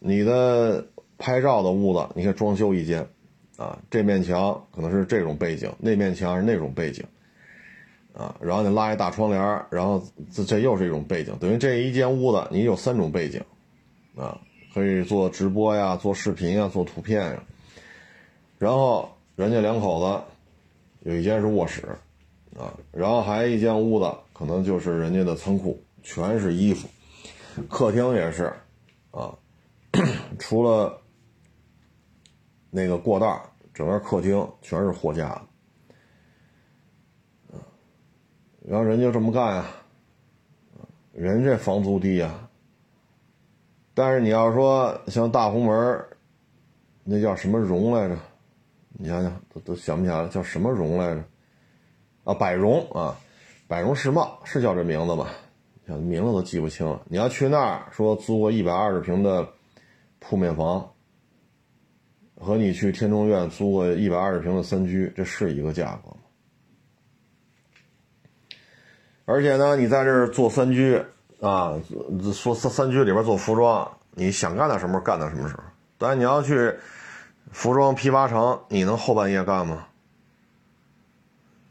你的拍照的屋子，你可以装修一间啊，这面墙可能是这种背景，那面墙是那种背景。啊，然后你拉一大窗帘然后这这又是一种背景，等于这一间屋子你有三种背景，啊，可以做直播呀，做视频呀，做图片呀。然后人家两口子有一间是卧室，啊，然后还一间屋子可能就是人家的仓库，全是衣服。客厅也是，啊，除了那个过道，整个客厅全是货架。然后人就这么干呀，人这房租低呀。但是你要说像大红门那叫什么荣来着？你想想，都都想不起来，叫什么荣来着？啊，百荣啊，百荣世贸是叫这名字吧？名字都记不清了。你要去那儿说租个一百二十平的铺面房，和你去天通苑租个一百二十平的三居，这是一个价格吗。而且呢，你在这儿做三居啊，说三三居里边做服装，你想干到什么时候干到什么时候。但你要去服装批发城，你能后半夜干吗？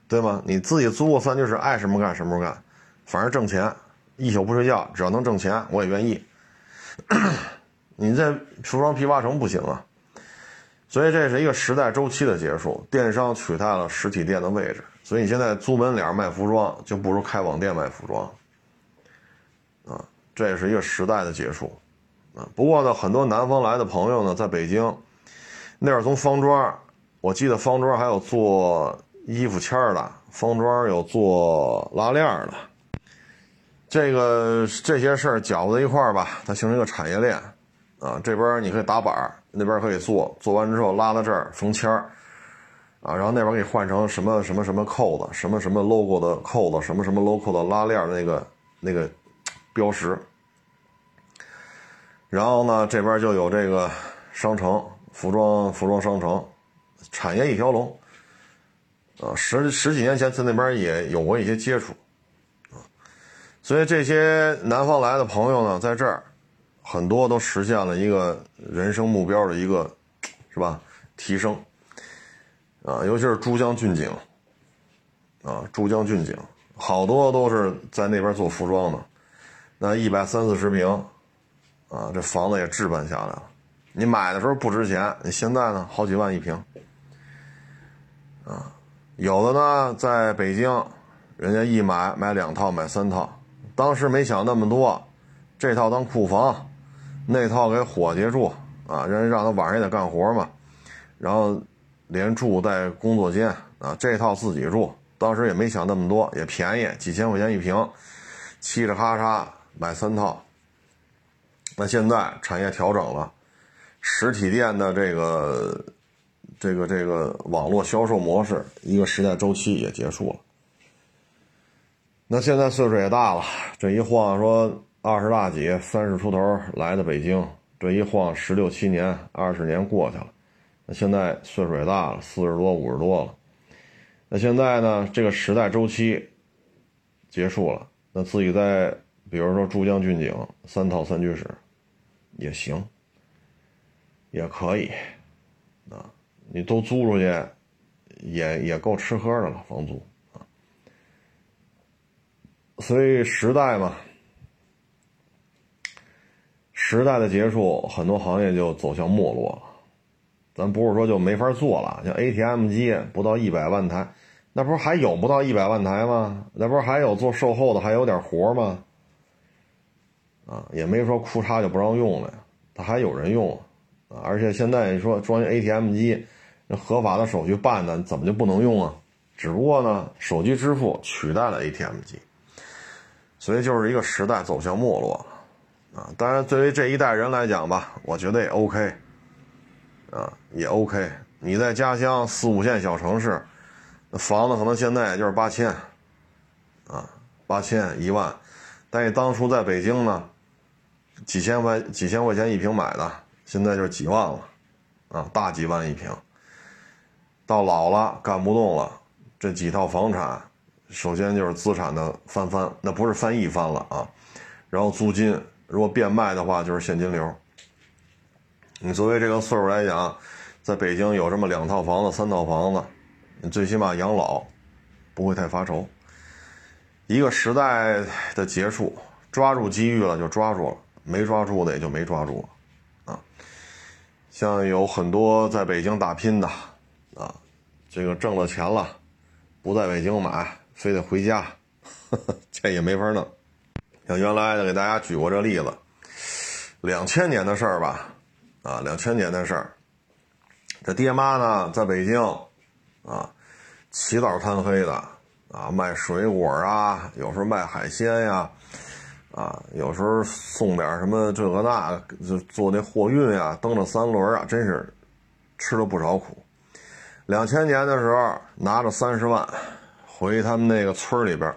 对吗？你自己租个三居室，爱什么干什么时候干，反正挣钱，一宿不睡觉，只要能挣钱，我也愿意。你在服装批发城不行啊，所以这是一个时代周期的结束，电商取代了实体店的位置。所以你现在租门脸卖服装，就不如开网店卖服装，啊，这也是一个时代的结束，啊。不过呢，很多南方来的朋友呢，在北京，那会儿从方庄，我记得方庄还有做衣服签的，方庄有做拉链的，这个这些事儿搅和在一块儿吧，它形成一个产业链，啊，这边你可以打板，那边可以做，做完之后拉到这儿缝签儿。啊，然后那边给你换成什么什么什么扣子，什么什么 logo 的扣子，什么什么 logo 的拉链的那个那个标识。然后呢，这边就有这个商城，服装服装商城，产业一条龙。啊，十十几年前在那边也有过一些接触，啊，所以这些南方来的朋友呢，在这儿很多都实现了一个人生目标的一个，是吧？提升。啊，尤其是珠江骏景，啊，珠江骏景，好多都是在那边做服装的，那一百三四十平，啊，这房子也置办下来了。你买的时候不值钱，你现在呢，好几万一平，啊，有的呢，在北京，人家一买买两套，买三套，当时没想那么多，这套当库房，那套给伙计住，啊，人让他晚上也得干活嘛，然后。连住带工作间啊，这套自己住，当时也没想那么多，也便宜，几千块钱一平，嘁哩咔嚓买三套。那现在产业调整了，实体店的这个这个这个网络销售模式一个时代周期也结束了。那现在岁数也大了，这一晃说二十大几、三十出头来的北京，这一晃十六七年、二十年过去了。那现在岁数也大了，四十多、五十多了。那现在呢？这个时代周期结束了，那自己在，比如说珠江骏景三套三居室，也行，也可以，啊，你都租出去，也也够吃喝的了，房租啊。所以时代嘛，时代的结束，很多行业就走向没落了。咱不是说就没法做了，像 ATM 机不到一百万台，那不是还有不到一百万台吗？那不是还有做售后的还有点活吗？啊，也没说库嚓就不让用了呀，他还有人用啊。而且现在你说装 ATM 机，那合法的手续办的，怎么就不能用啊？只不过呢，手机支付取代了 ATM 机，所以就是一个时代走向没落啊。当然，对于这一代人来讲吧，我觉得也 OK。啊，也 OK。你在家乡四五线小城市，房子可能现在也就是八千，啊，八千一万。但你当初在北京呢，几千块几千块钱一平买的，现在就是几万了，啊，大几万一平。到老了干不动了，这几套房产，首先就是资产的翻番，那不是翻一番了啊。然后租金如果变卖的话，就是现金流。你作为这个岁数来讲，在北京有这么两套房子、三套房子，你最起码养老不会太发愁。一个时代的结束，抓住机遇了就抓住了，没抓住的也就没抓住了。啊，像有很多在北京打拼的，啊，这个挣了钱了，不在北京买，非得回家，这也没法弄。像原来的给大家举过这例子，两千年的事儿吧。啊，两千年的事儿，这爹妈呢在北京，啊，起早贪黑的，啊，卖水果啊，有时候卖海鲜呀，啊，有时候送点什么这个那，就做那货运呀，蹬着三轮啊，真是吃了不少苦。两千年的时候，拿着三十万回他们那个村里边，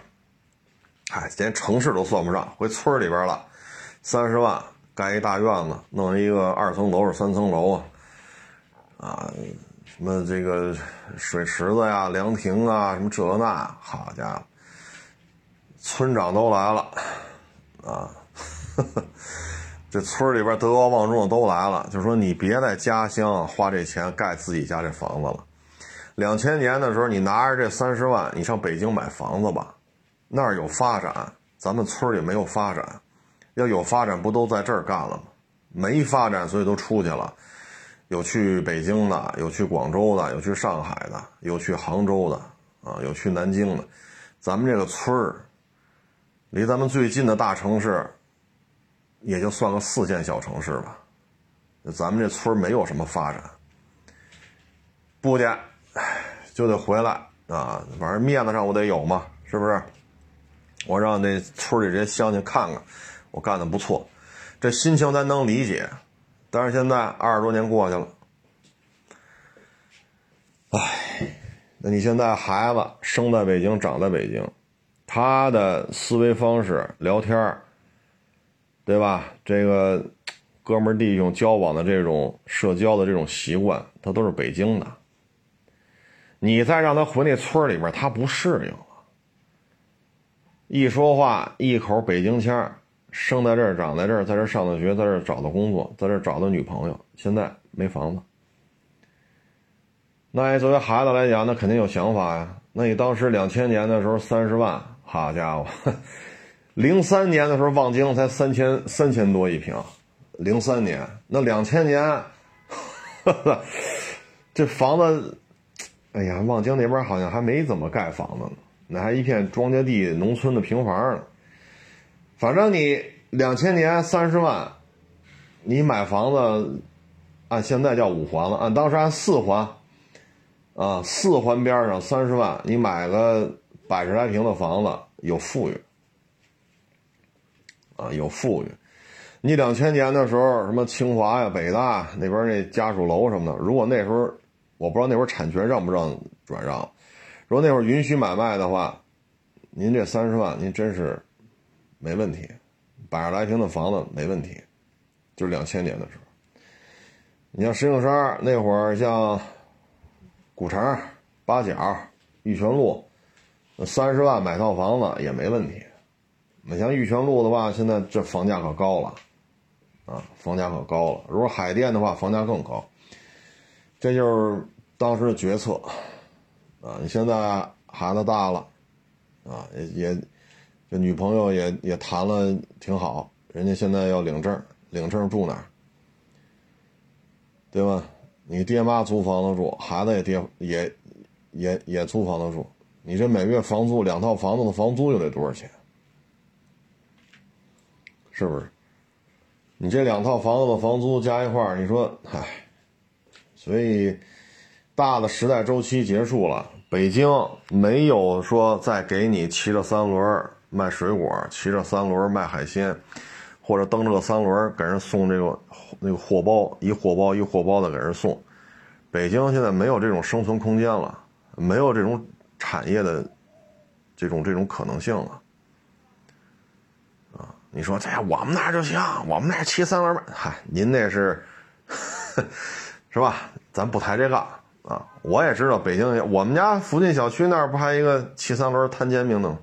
哎，连城市都算不上，回村里边了，三十万。盖一大院子，弄一个二层楼是三层楼啊，啊，什么这个水池子呀、凉亭啊，什么这那，好家伙，村长都来了，啊，这村里边德高望重的都来了，就说你别在家乡花这钱盖自己家这房子了。两千年的时候，你拿着这三十万，你上北京买房子吧，那儿有发展，咱们村里没有发展。要有发展，不都在这儿干了吗？没发展，所以都出去了。有去北京的，有去广州的，有去上海的，有去杭州的，啊，有去南京的。咱们这个村儿，离咱们最近的大城市，也就算个四线小城市吧。咱们这村儿没有什么发展，不去，就得回来啊。反正面子上我得有嘛，是不是？我让那村里这些乡亲看看。我干的不错，这心情咱能理解，但是现在二十多年过去了，唉。那你现在孩子生在北京，长在北京，他的思维方式、聊天对吧？这个哥们弟兄交往的这种社交的这种习惯，他都是北京的。你再让他回那村里边，他不适应。一说话一口北京腔，生在这儿，长在这儿，在这上的学，在这找的工作，在这找的女朋友，现在没房子。那作为孩子来讲，那肯定有想法呀。那你当时两千年的时候三十万，好家伙，零三年的时候望京才三千三千多一平，零三年那两千年，这房子，哎呀，望京那边好像还没怎么盖房子呢。那还一片庄稼地，农村的平房呢。反正你两千年三十万，你买房子，按现在叫五环了，按当时按四环，啊，四环边上三十万，你买个百十来平的房子，有富裕，啊，有富裕。你两千年的时候，什么清华呀、北大那边那家属楼什么的，如果那时候，我不知道那会儿产权让不让转让。如果那会儿允许买卖的话，您这三十万您真是没问题，百十来平的房子没问题，就是两千年的时候。你像石景山那会儿，像古城、八角、玉泉路，三十万买套房子也没问题。你像玉泉路的话，现在这房价可高了，啊，房价可高了。如果海淀的话，房价更高。这就是当时的决策。啊，你现在孩子大了，啊，也也，这女朋友也也谈了挺好，人家现在要领证，领证住哪儿，对吧？你爹妈租房子住，孩子也爹也也也租房子住，你这每月房租两套房子的房租又得多少钱？是不是？你这两套房子的房租加一块儿，你说，唉，所以大的时代周期结束了。北京没有说再给你骑着三轮卖水果，骑着三轮卖海鲜，或者蹬着个三轮给人送这个那个货包，一货包一货包的给人送。北京现在没有这种生存空间了，没有这种产业的这种这种可能性了。啊，你说这我们那儿就行，我们那儿骑三轮卖，嗨，您那是 是吧？咱不抬这个。啊，我也知道北京，我们家附近小区那儿不还一个骑三轮摊煎饼的吗？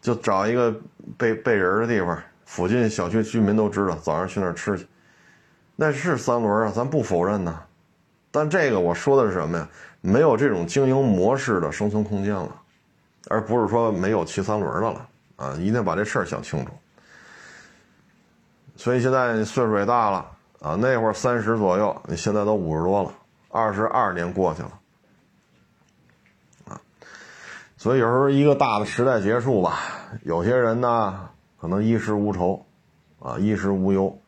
就找一个背背人的地方，附近小区居民都知道，早上去那儿吃去。那是三轮啊，咱不否认呢。但这个我说的是什么呀？没有这种经营模式的生存空间了，而不是说没有骑三轮的了啊！一定把这事儿想清楚。所以现在岁数也大了啊，那会儿三十左右，你现在都五十多了。二十二年过去了，啊，所以有时候一个大的时代结束吧，有些人呢可能衣食无愁，啊，衣食无忧。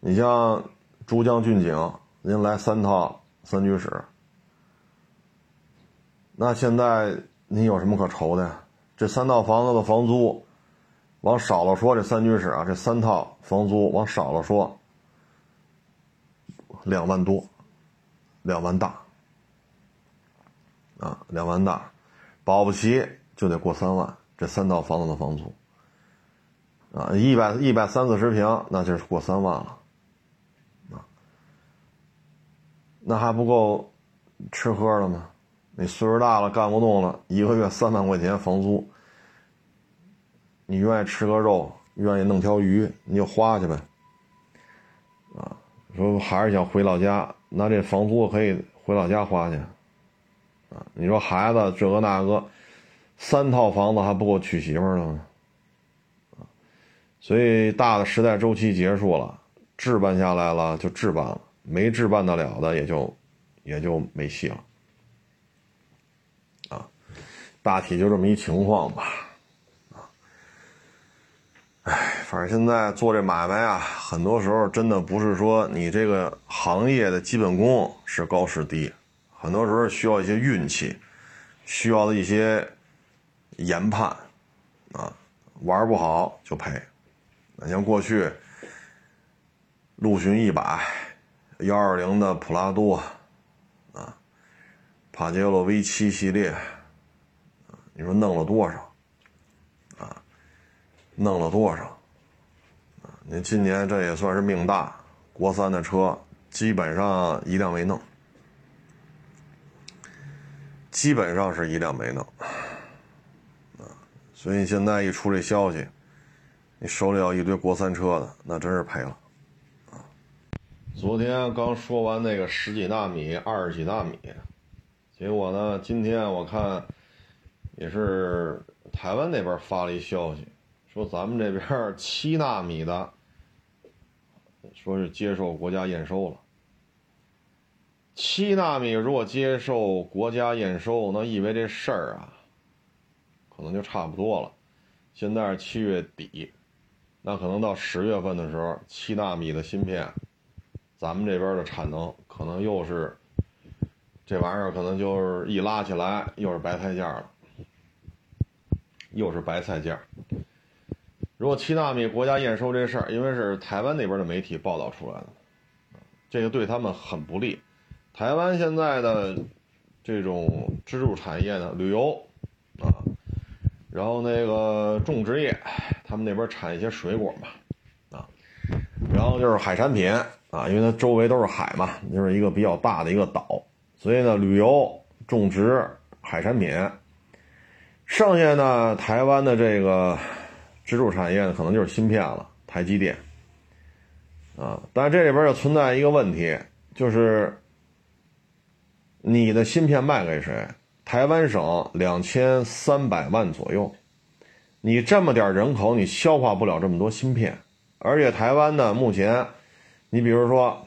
你像珠江骏景，您来三套三居室，那现在您有什么可愁的呀？这三套房子的房租，往少了说，这三居室啊，这三套房租往少了说，两万多。两万大，啊，两万大，保不齐就得过三万。这三套房子的房租，啊，一百一百三四十平，那就是过三万了，啊，那还不够吃喝的吗？你岁数大了，干不动了，一个月三万块钱房租，你愿意吃个肉，愿意弄条鱼，你就花去呗，啊，说还是想回老家。那这房租可以回老家花去，啊，你说孩子这个那个，三套房子还不够娶媳妇儿呢吗？啊，所以大的时代周期结束了，置办下来了就置办了，没置办得了的也就也就没戏了，啊，大体就这么一情况吧。啊哎，反正现在做这买卖啊，很多时候真的不是说你这个行业的基本功是高是低，很多时候需要一些运气，需要的一些研判，啊，玩不好就赔。那像过去陆巡一百、幺二零的普拉多，啊，帕杰罗 V 七系列，你说弄了多少？啊，弄了多少？你，今年这也算是命大，国三的车基本上一辆没弄，基本上是一辆没弄，啊，所以现在一出这消息，你手里要一堆国三车的，那真是赔了。昨天刚说完那个十几纳米、二十几纳米，结果呢，今天我看也是台湾那边发了一消息，说咱们这边七纳米的，说是接受国家验收了。七纳米如果接受国家验收，那意味这事儿啊，可能就差不多了。现在是七月底，那可能到十月份的时候，七纳米的芯片。咱们这边的产能可能又是这玩意儿，可能就是一拉起来又是白菜价了，又是白菜价。如果七纳米国家验收这事儿，因为是台湾那边的媒体报道出来的，这个对他们很不利。台湾现在的这种支柱产业呢，旅游啊，然后那个种植业，他们那边产一些水果嘛，啊，然后就是海产品。啊，因为它周围都是海嘛，就是一个比较大的一个岛，所以呢，旅游、种植、海产品，剩下呢，台湾的这个支柱产业呢，可能就是芯片了，台积电。啊，但这里边又存在一个问题，就是你的芯片卖给谁？台湾省两千三百万左右，你这么点人口，你消化不了这么多芯片，而且台湾呢，目前。你比如说，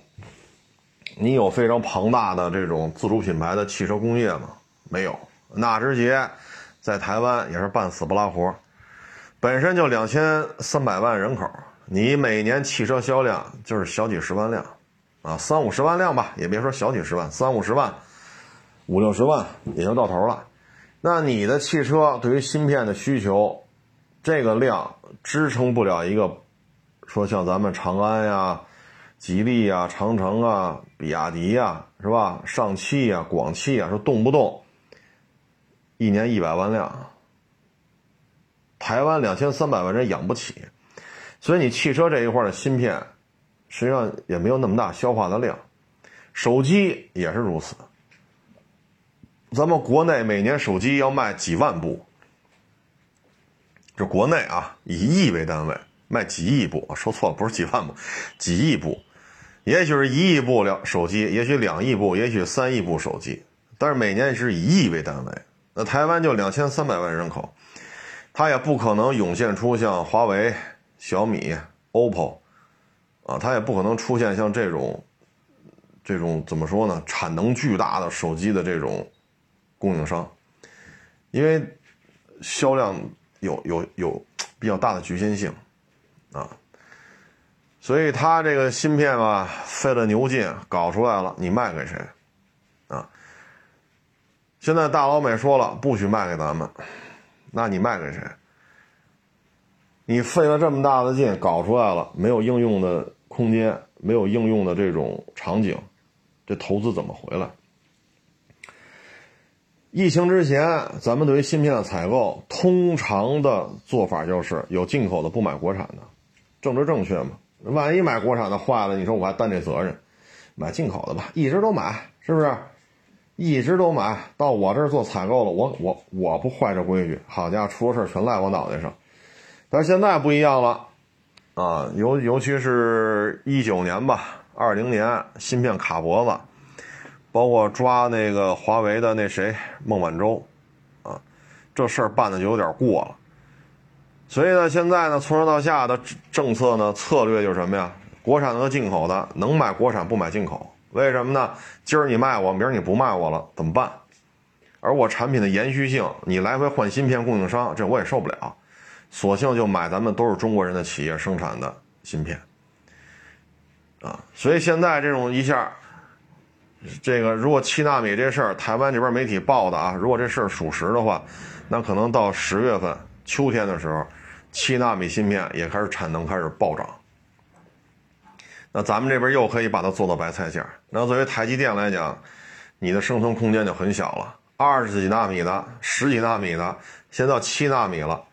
你有非常庞大的这种自主品牌的汽车工业吗？没有。纳智捷在台湾也是半死不拉活，本身就两千三百万人口，你每年汽车销量就是小几十万辆，啊，三五十万辆吧，也别说小几十万，三五十万、五六十万也就到头了。那你的汽车对于芯片的需求，这个量支撑不了一个，说像咱们长安呀。吉利啊，长城啊，比亚迪啊，是吧？上汽啊，广汽啊，说动不动一年一百万辆，台湾两千三百万人养不起，所以你汽车这一块的芯片，实际上也没有那么大消化的量。手机也是如此，咱们国内每年手机要卖几万部，这国内啊，以亿为单位卖几亿部，说错了，不是几万部，几亿部。也许是一亿部了手机，也许两亿部，也许三亿部手机，但是每年是以亿为单位。那台湾就两千三百万人口，它也不可能涌现出像华为、小米、OPPO，啊，它也不可能出现像这种，这种怎么说呢？产能巨大的手机的这种供应商，因为销量有有有比较大的局限性，啊。所以他这个芯片吧，费了牛劲搞出来了，你卖给谁？啊！现在大老美说了，不许卖给咱们，那你卖给谁？你费了这么大的劲搞出来了，没有应用的空间，没有应用的这种场景，这投资怎么回来？疫情之前，咱们对于芯片的采购，通常的做法就是有进口的不买国产的，政治正确嘛？万一买国产的坏了，你说我还担这责任？买进口的吧，一直都买，是不是？一直都买到我这儿做采购了，我我我不坏这规矩，好家伙，出了事全赖我脑袋上。但是现在不一样了，啊，尤尤其是一九年吧，二零年芯片卡脖子，包括抓那个华为的那谁孟晚舟，啊，这事儿办的就有点过了。所以呢，现在呢，从上到下的政策呢，策略就是什么呀？国产的和进口的，能买国产不买进口，为什么呢？今儿你卖我，明儿你不卖我了，怎么办？而我产品的延续性，你来回换芯片供应商，这我也受不了，索性就买咱们都是中国人的企业生产的芯片，啊，所以现在这种一下，这个如果七纳米这事儿，台湾这边媒体报的啊，如果这事儿属实的话，那可能到十月份秋天的时候。七纳米芯片也开始产能开始暴涨，那咱们这边又可以把它做到白菜价。那作为台积电来讲，你的生存空间就很小了。二十几纳米的、十几纳米的，现在七纳米了，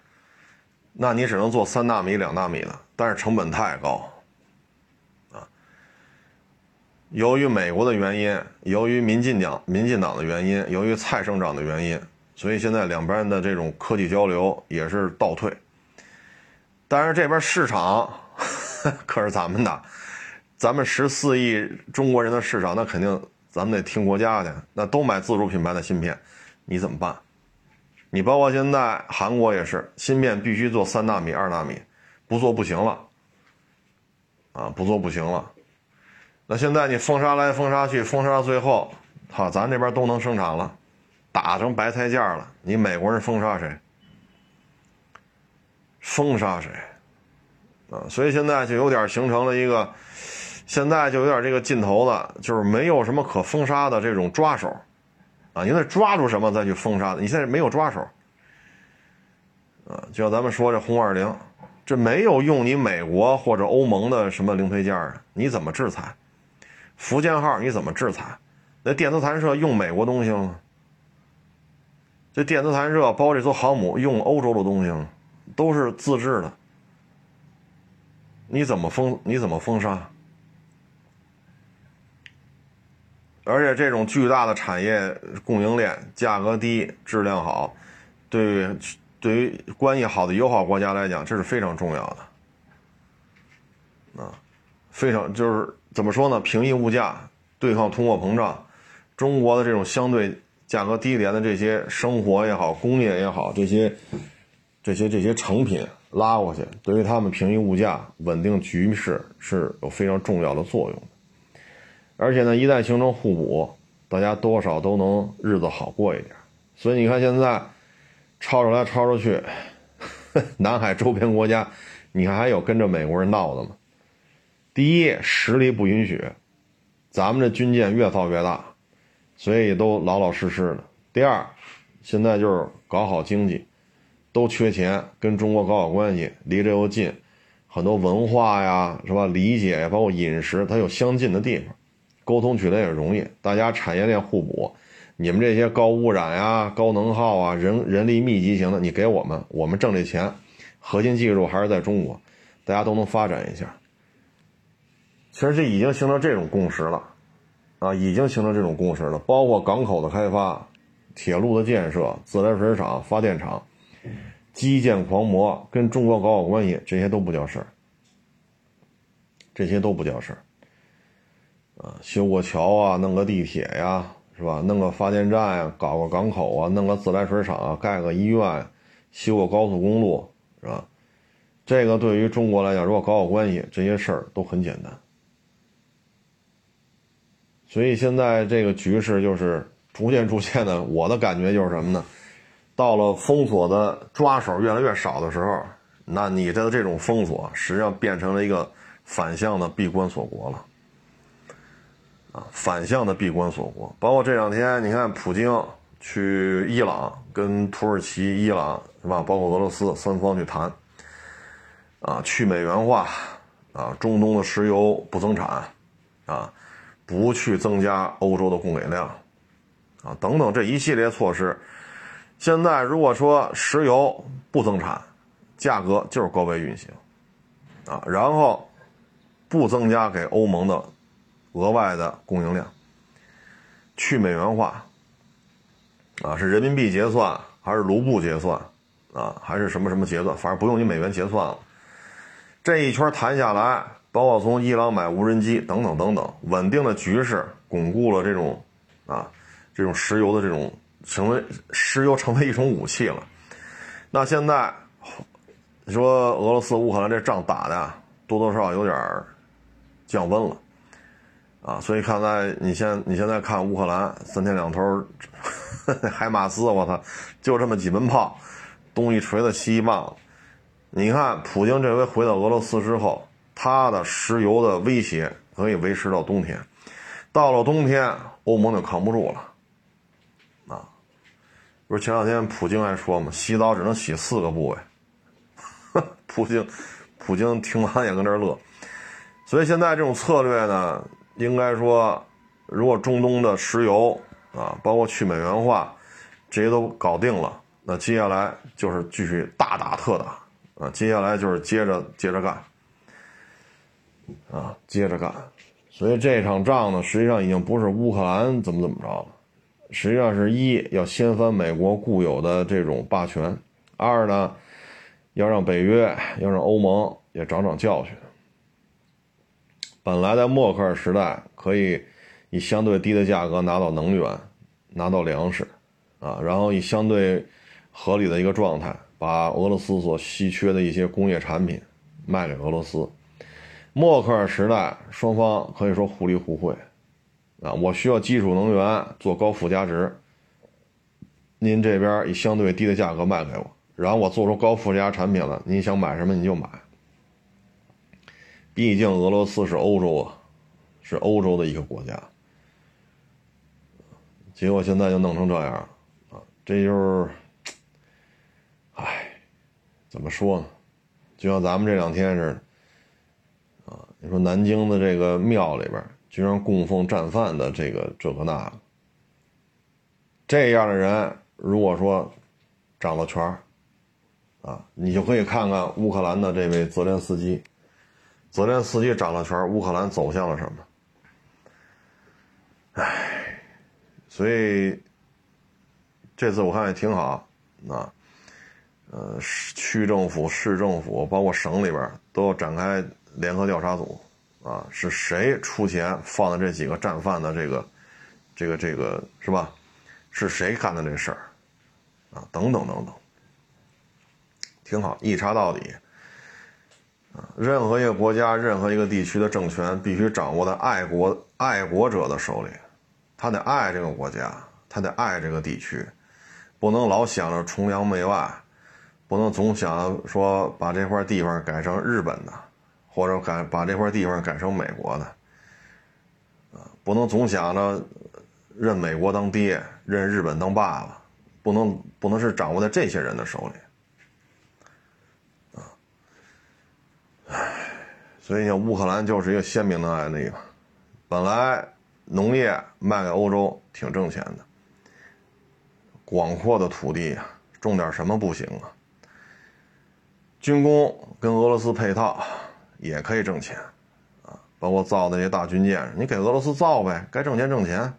那你只能做三纳米、两纳米的，但是成本太高。啊，由于美国的原因，由于民进党、民进党的原因，由于蔡省长的原因，所以现在两边的这种科技交流也是倒退。但是这边市场 可是咱们的。咱们十四亿中国人的市场，那肯定咱们得听国家的，那都买自主品牌的芯片，你怎么办？你包括现在韩国也是，芯片必须做三纳米、二纳米，不做不行了，啊，不做不行了。那现在你封杀来封杀去，封杀到最后，好，咱这边都能生产了，打成白菜价了，你美国人封杀谁？封杀谁？啊，所以现在就有点形成了一个。现在就有点这个劲头子，就是没有什么可封杀的这种抓手，啊，你得抓住什么再去封杀的。你现在没有抓手，啊，就像咱们说这轰二零，这没有用你美国或者欧盟的什么零配件啊，你怎么制裁？福建号你怎么制裁？那电磁弹射用美国东西吗？这电磁弹射包这艘航母用欧洲的东西吗？都是自制的，你怎么封？你怎么封杀？而且这种巨大的产业供应链，价格低、质量好，对于对于关系好的友好国家来讲，这是非常重要的，啊，非常就是怎么说呢？平抑物价，对抗通货膨胀，中国的这种相对价格低廉的这些生活也好、工业也好，这些这些这些成品拉过去，对于他们平抑物价、稳定局势是有非常重要的作用。而且呢，一旦形成互补，大家多少都能日子好过一点。所以你看，现在吵出来吵出去，南海周边国家，你看还有跟着美国人闹的吗？第一，实力不允许，咱们这军舰越造越大，所以都老老实实的。第二，现在就是搞好经济，都缺钱，跟中国搞好关系，离这又近，很多文化呀，是吧？理解呀，包括饮食，它有相近的地方。沟通起来也容易，大家产业链互补。你们这些高污染呀、高能耗啊、人人力密集型的，你给我们，我们挣这钱。核心技术还是在中国，大家都能发展一下。其实这已经形成这种共识了，啊，已经形成这种共识了。包括港口的开发、铁路的建设、自来水厂、发电厂、基建狂魔，跟中国搞好关系，这些都不叫事儿，这些都不叫事儿。啊，修个桥啊，弄个地铁呀，是吧？弄个发电站呀，搞个港口啊，弄个自来水厂啊，盖个医院，修个高速公路，是吧？这个对于中国来讲，如果搞好关系，这些事儿都很简单。所以现在这个局势就是逐渐逐渐的，我的感觉就是什么呢？到了封锁的抓手越来越少的时候，那你的这种封锁实际上变成了一个反向的闭关锁国了。啊，反向的闭关锁国，包括这两天，你看普京去伊朗，跟土耳其、伊朗是吧？包括俄罗斯三方去谈，啊，去美元化，啊，中东的石油不增产，啊，不去增加欧洲的供给量，啊，等等这一系列措施，现在如果说石油不增产，价格就是高位运行，啊，然后不增加给欧盟的。额外的供应量，去美元化，啊，是人民币结算还是卢布结算，啊，还是什么什么结算？反正不用你美元结算了。这一圈谈下来，包括从伊朗买无人机等等等等，稳定的局势，巩固了这种，啊，这种石油的这种成为石油成为一种武器了。那现在，你说俄罗斯乌克兰这仗打的多多少少有点降温了。啊，所以看来你现你现在看乌克兰三天两头，海马斯，我操，就这么几门炮，东一锤子西一棒。你看普京这回回到俄罗斯之后，他的石油的威胁可以维持到冬天，到了冬天欧盟就扛不住了。啊，不是前两天普京还说嘛，洗澡只能洗四个部位。普京，普京听完也跟这乐。所以现在这种策略呢？应该说，如果中东的石油啊，包括去美元化，这些都搞定了。那接下来就是继续大打特打啊，接下来就是接着接着干啊，接着干。所以这场仗呢，实际上已经不是乌克兰怎么怎么着了，实际上是一要掀翻美国固有的这种霸权，二呢要让北约，要让欧盟也长长教训。本来在默克尔时代可以以相对低的价格拿到能源，拿到粮食，啊，然后以相对合理的一个状态把俄罗斯所稀缺的一些工业产品卖给俄罗斯。默克尔时代，双方可以说互利互惠，啊，我需要基础能源做高附加值，您这边以相对低的价格卖给我，然后我做出高附加产品了，您想买什么你就买。毕竟俄罗斯是欧洲啊，是欧洲的一个国家，结果现在就弄成这样啊，这就是，唉，怎么说呢？就像咱们这两天似的啊。你说南京的这个庙里边居然供奉战犯的这个这个那个，这样的人如果说掌了权啊，你就可以看看乌克兰的这位泽连斯基，泽连斯基掌了权乌克兰走向了什么？唉，所以这次我看也挺好啊，呃，区政府、市政府，包括省里边都要展开。联合调查组，啊，是谁出钱放的这几个战犯的这个，这个这个是吧？是谁干的这事儿？啊，等等等等，挺好，一查到底。任何一个国家、任何一个地区的政权必须掌握在爱国爱国者的手里，他得爱这个国家，他得爱这个地区，不能老想着崇洋媚外，不能总想说把这块地方改成日本的。或者改把这块地方改成美国的，不能总想着认美国当爹，认日本当爸爸，不能不能是掌握在这些人的手里，啊，唉，所以像乌克兰就是一个鲜明的案例嘛。本来农业卖给欧洲挺挣钱的，广阔的土地啊，种点什么不行啊？军工跟俄罗斯配套。也可以挣钱，啊，包括造那些大军舰，你给俄罗斯造呗，该挣钱挣钱。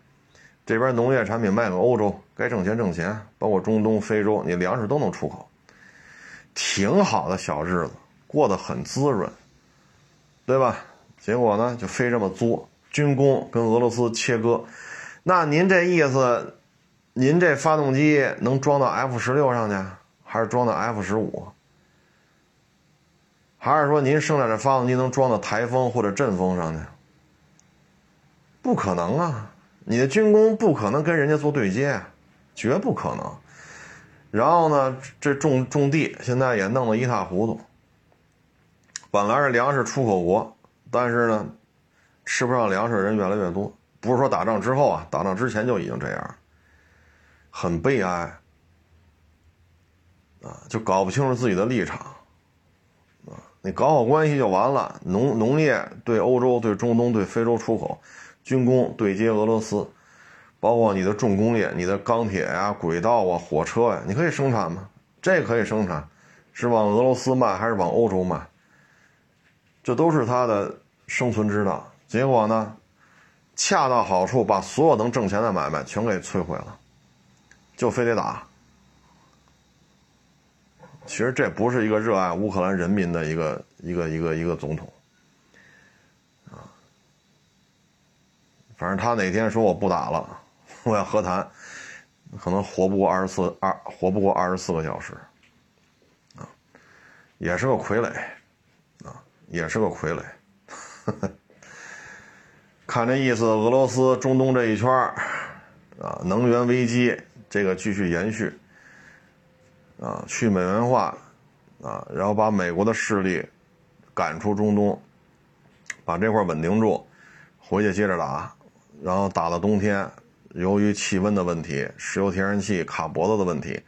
这边农业产品卖给欧洲，该挣钱挣钱。包括中东、非洲，你粮食都能出口，挺好的小日子，过得很滋润，对吧？结果呢，就非这么作，军工跟俄罗斯切割。那您这意思，您这发动机能装到 F 十六上去，还是装到 F 十五？还是说您生产的发动机能装到台风或者阵风上去？不可能啊！你的军工不可能跟人家做对接，绝不可能。然后呢，这种种地现在也弄得一塌糊涂。本来是粮食出口国，但是呢，吃不上粮食的人越来越多。不是说打仗之后啊，打仗之前就已经这样，很悲哀啊，就搞不清楚自己的立场啊。你搞好关系就完了，农农业对欧洲、对中东、对非洲出口，军工对接俄罗斯，包括你的重工业、你的钢铁呀、轨道啊、火车呀，你可以生产吗？这可以生产，是往俄罗斯卖还是往欧洲卖？这都是他的生存之道。结果呢，恰到好处把所有能挣钱的买卖全给摧毁了，就非得打。其实这不是一个热爱乌克兰人民的一个一个一个一个总统，啊，反正他哪天说我不打了，我要和谈，可能活不过二十四二活不过二十四个小时，啊，也是个傀儡，也是个傀儡，看这意思，俄罗斯中东这一圈啊，能源危机这个继续延续。啊，去美元化，啊，然后把美国的势力赶出中东，把这块稳定住，回去接着打，然后打到冬天，由于气温的问题、石油、天然气卡脖子的问题，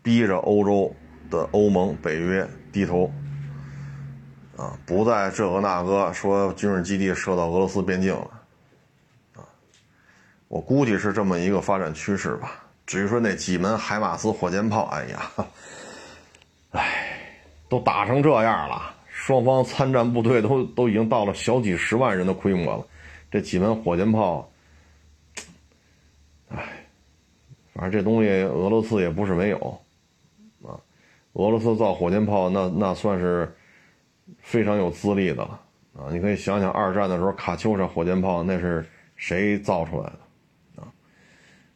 逼着欧洲的欧盟、北约低头，啊，不再这个那个说军事基地设到俄罗斯边境了，啊，我估计是这么一个发展趋势吧。至于说那几门海马斯火箭炮，哎呀，哎，都打成这样了，双方参战部队都都已经到了小几十万人的规模了，这几门火箭炮，哎，反正这东西俄罗斯也不是没有，啊，俄罗斯造火箭炮那那算是非常有资历的了。啊，你可以想想二战的时候卡秋莎火箭炮那是谁造出来的，啊，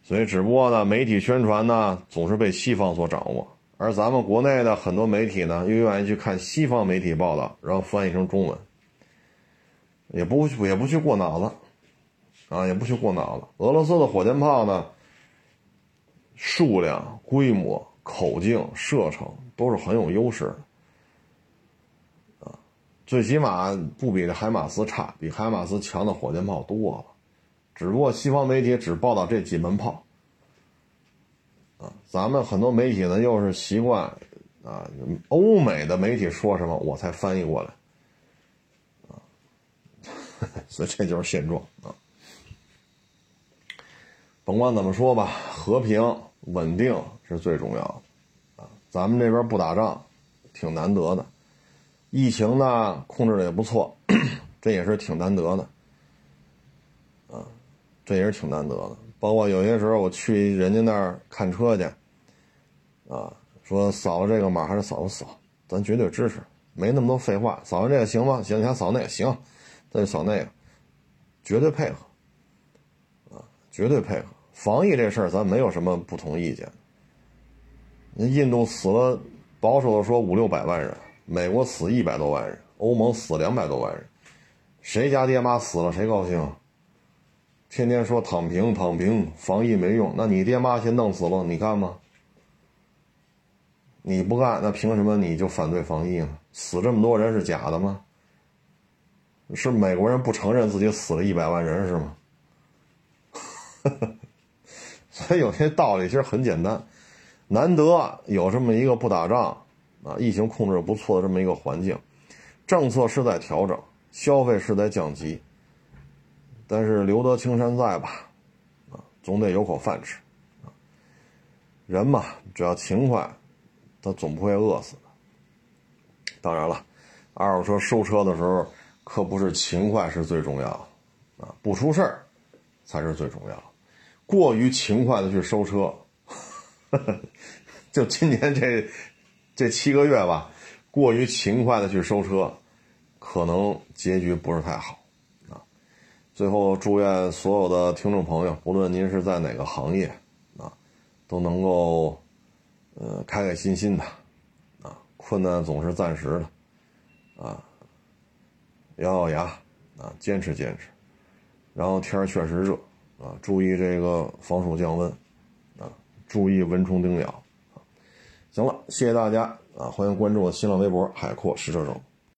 所以只不过呢，媒体宣传呢总是被西方所掌握，而咱们国内的很多媒体呢又愿意去看西方媒体报道，然后翻译成中文，也不也不去过脑子，啊，也不去过脑子。俄罗斯的火箭炮呢，数量、规模、口径、射程都是很有优势的。最起码不比这海马斯差，比海马斯强的火箭炮多了，只不过西方媒体只报道这几门炮，啊，咱们很多媒体呢又是习惯，啊，欧美的媒体说什么我才翻译过来，啊，所以这就是现状啊。甭管怎么说吧，和平稳定是最重要的，啊，咱们这边不打仗，挺难得的。疫情呢控制的也不错，这也是挺难得的，啊，这也是挺难得的。包括有些时候我去人家那儿看车去，啊，说扫了这个码还是扫不扫，咱绝对支持，没那么多废话。扫完这个行吗？行，你还扫那个行，再就扫那个，绝对配合，啊，绝对配合。防疫这事儿咱没有什么不同意见。那印度死了，保守的说五六百万人。美国死一百多万人，欧盟死两百多万人，谁家爹妈死了谁高兴？天天说躺平躺平，防疫没用，那你爹妈先弄死了，你干吗？你不干，那凭什么你就反对防疫呢？死这么多人是假的吗？是美国人不承认自己死了一百万人是吗？所以有些道理其实很简单，难得有这么一个不打仗。啊，疫情控制不错的这么一个环境，政策是在调整，消费是在降级，但是留得青山在吧，啊，总得有口饭吃，啊，人嘛，只要勤快，他总不会饿死的。当然了，二手车收车的时候，可不是勤快是最重要，啊，不出事儿才是最重要。过于勤快的去收车，就今年这。这七个月吧，过于勤快的去收车，可能结局不是太好啊。最后祝愿所有的听众朋友，不论您是在哪个行业啊，都能够呃开开心心的啊。困难总是暂时的啊，咬咬牙啊，坚持坚持。然后天儿确实热啊，注意这个防暑降温啊，注意蚊虫叮咬。行了，谢谢大家啊！欢迎关注我新浪微博“海阔试车手”。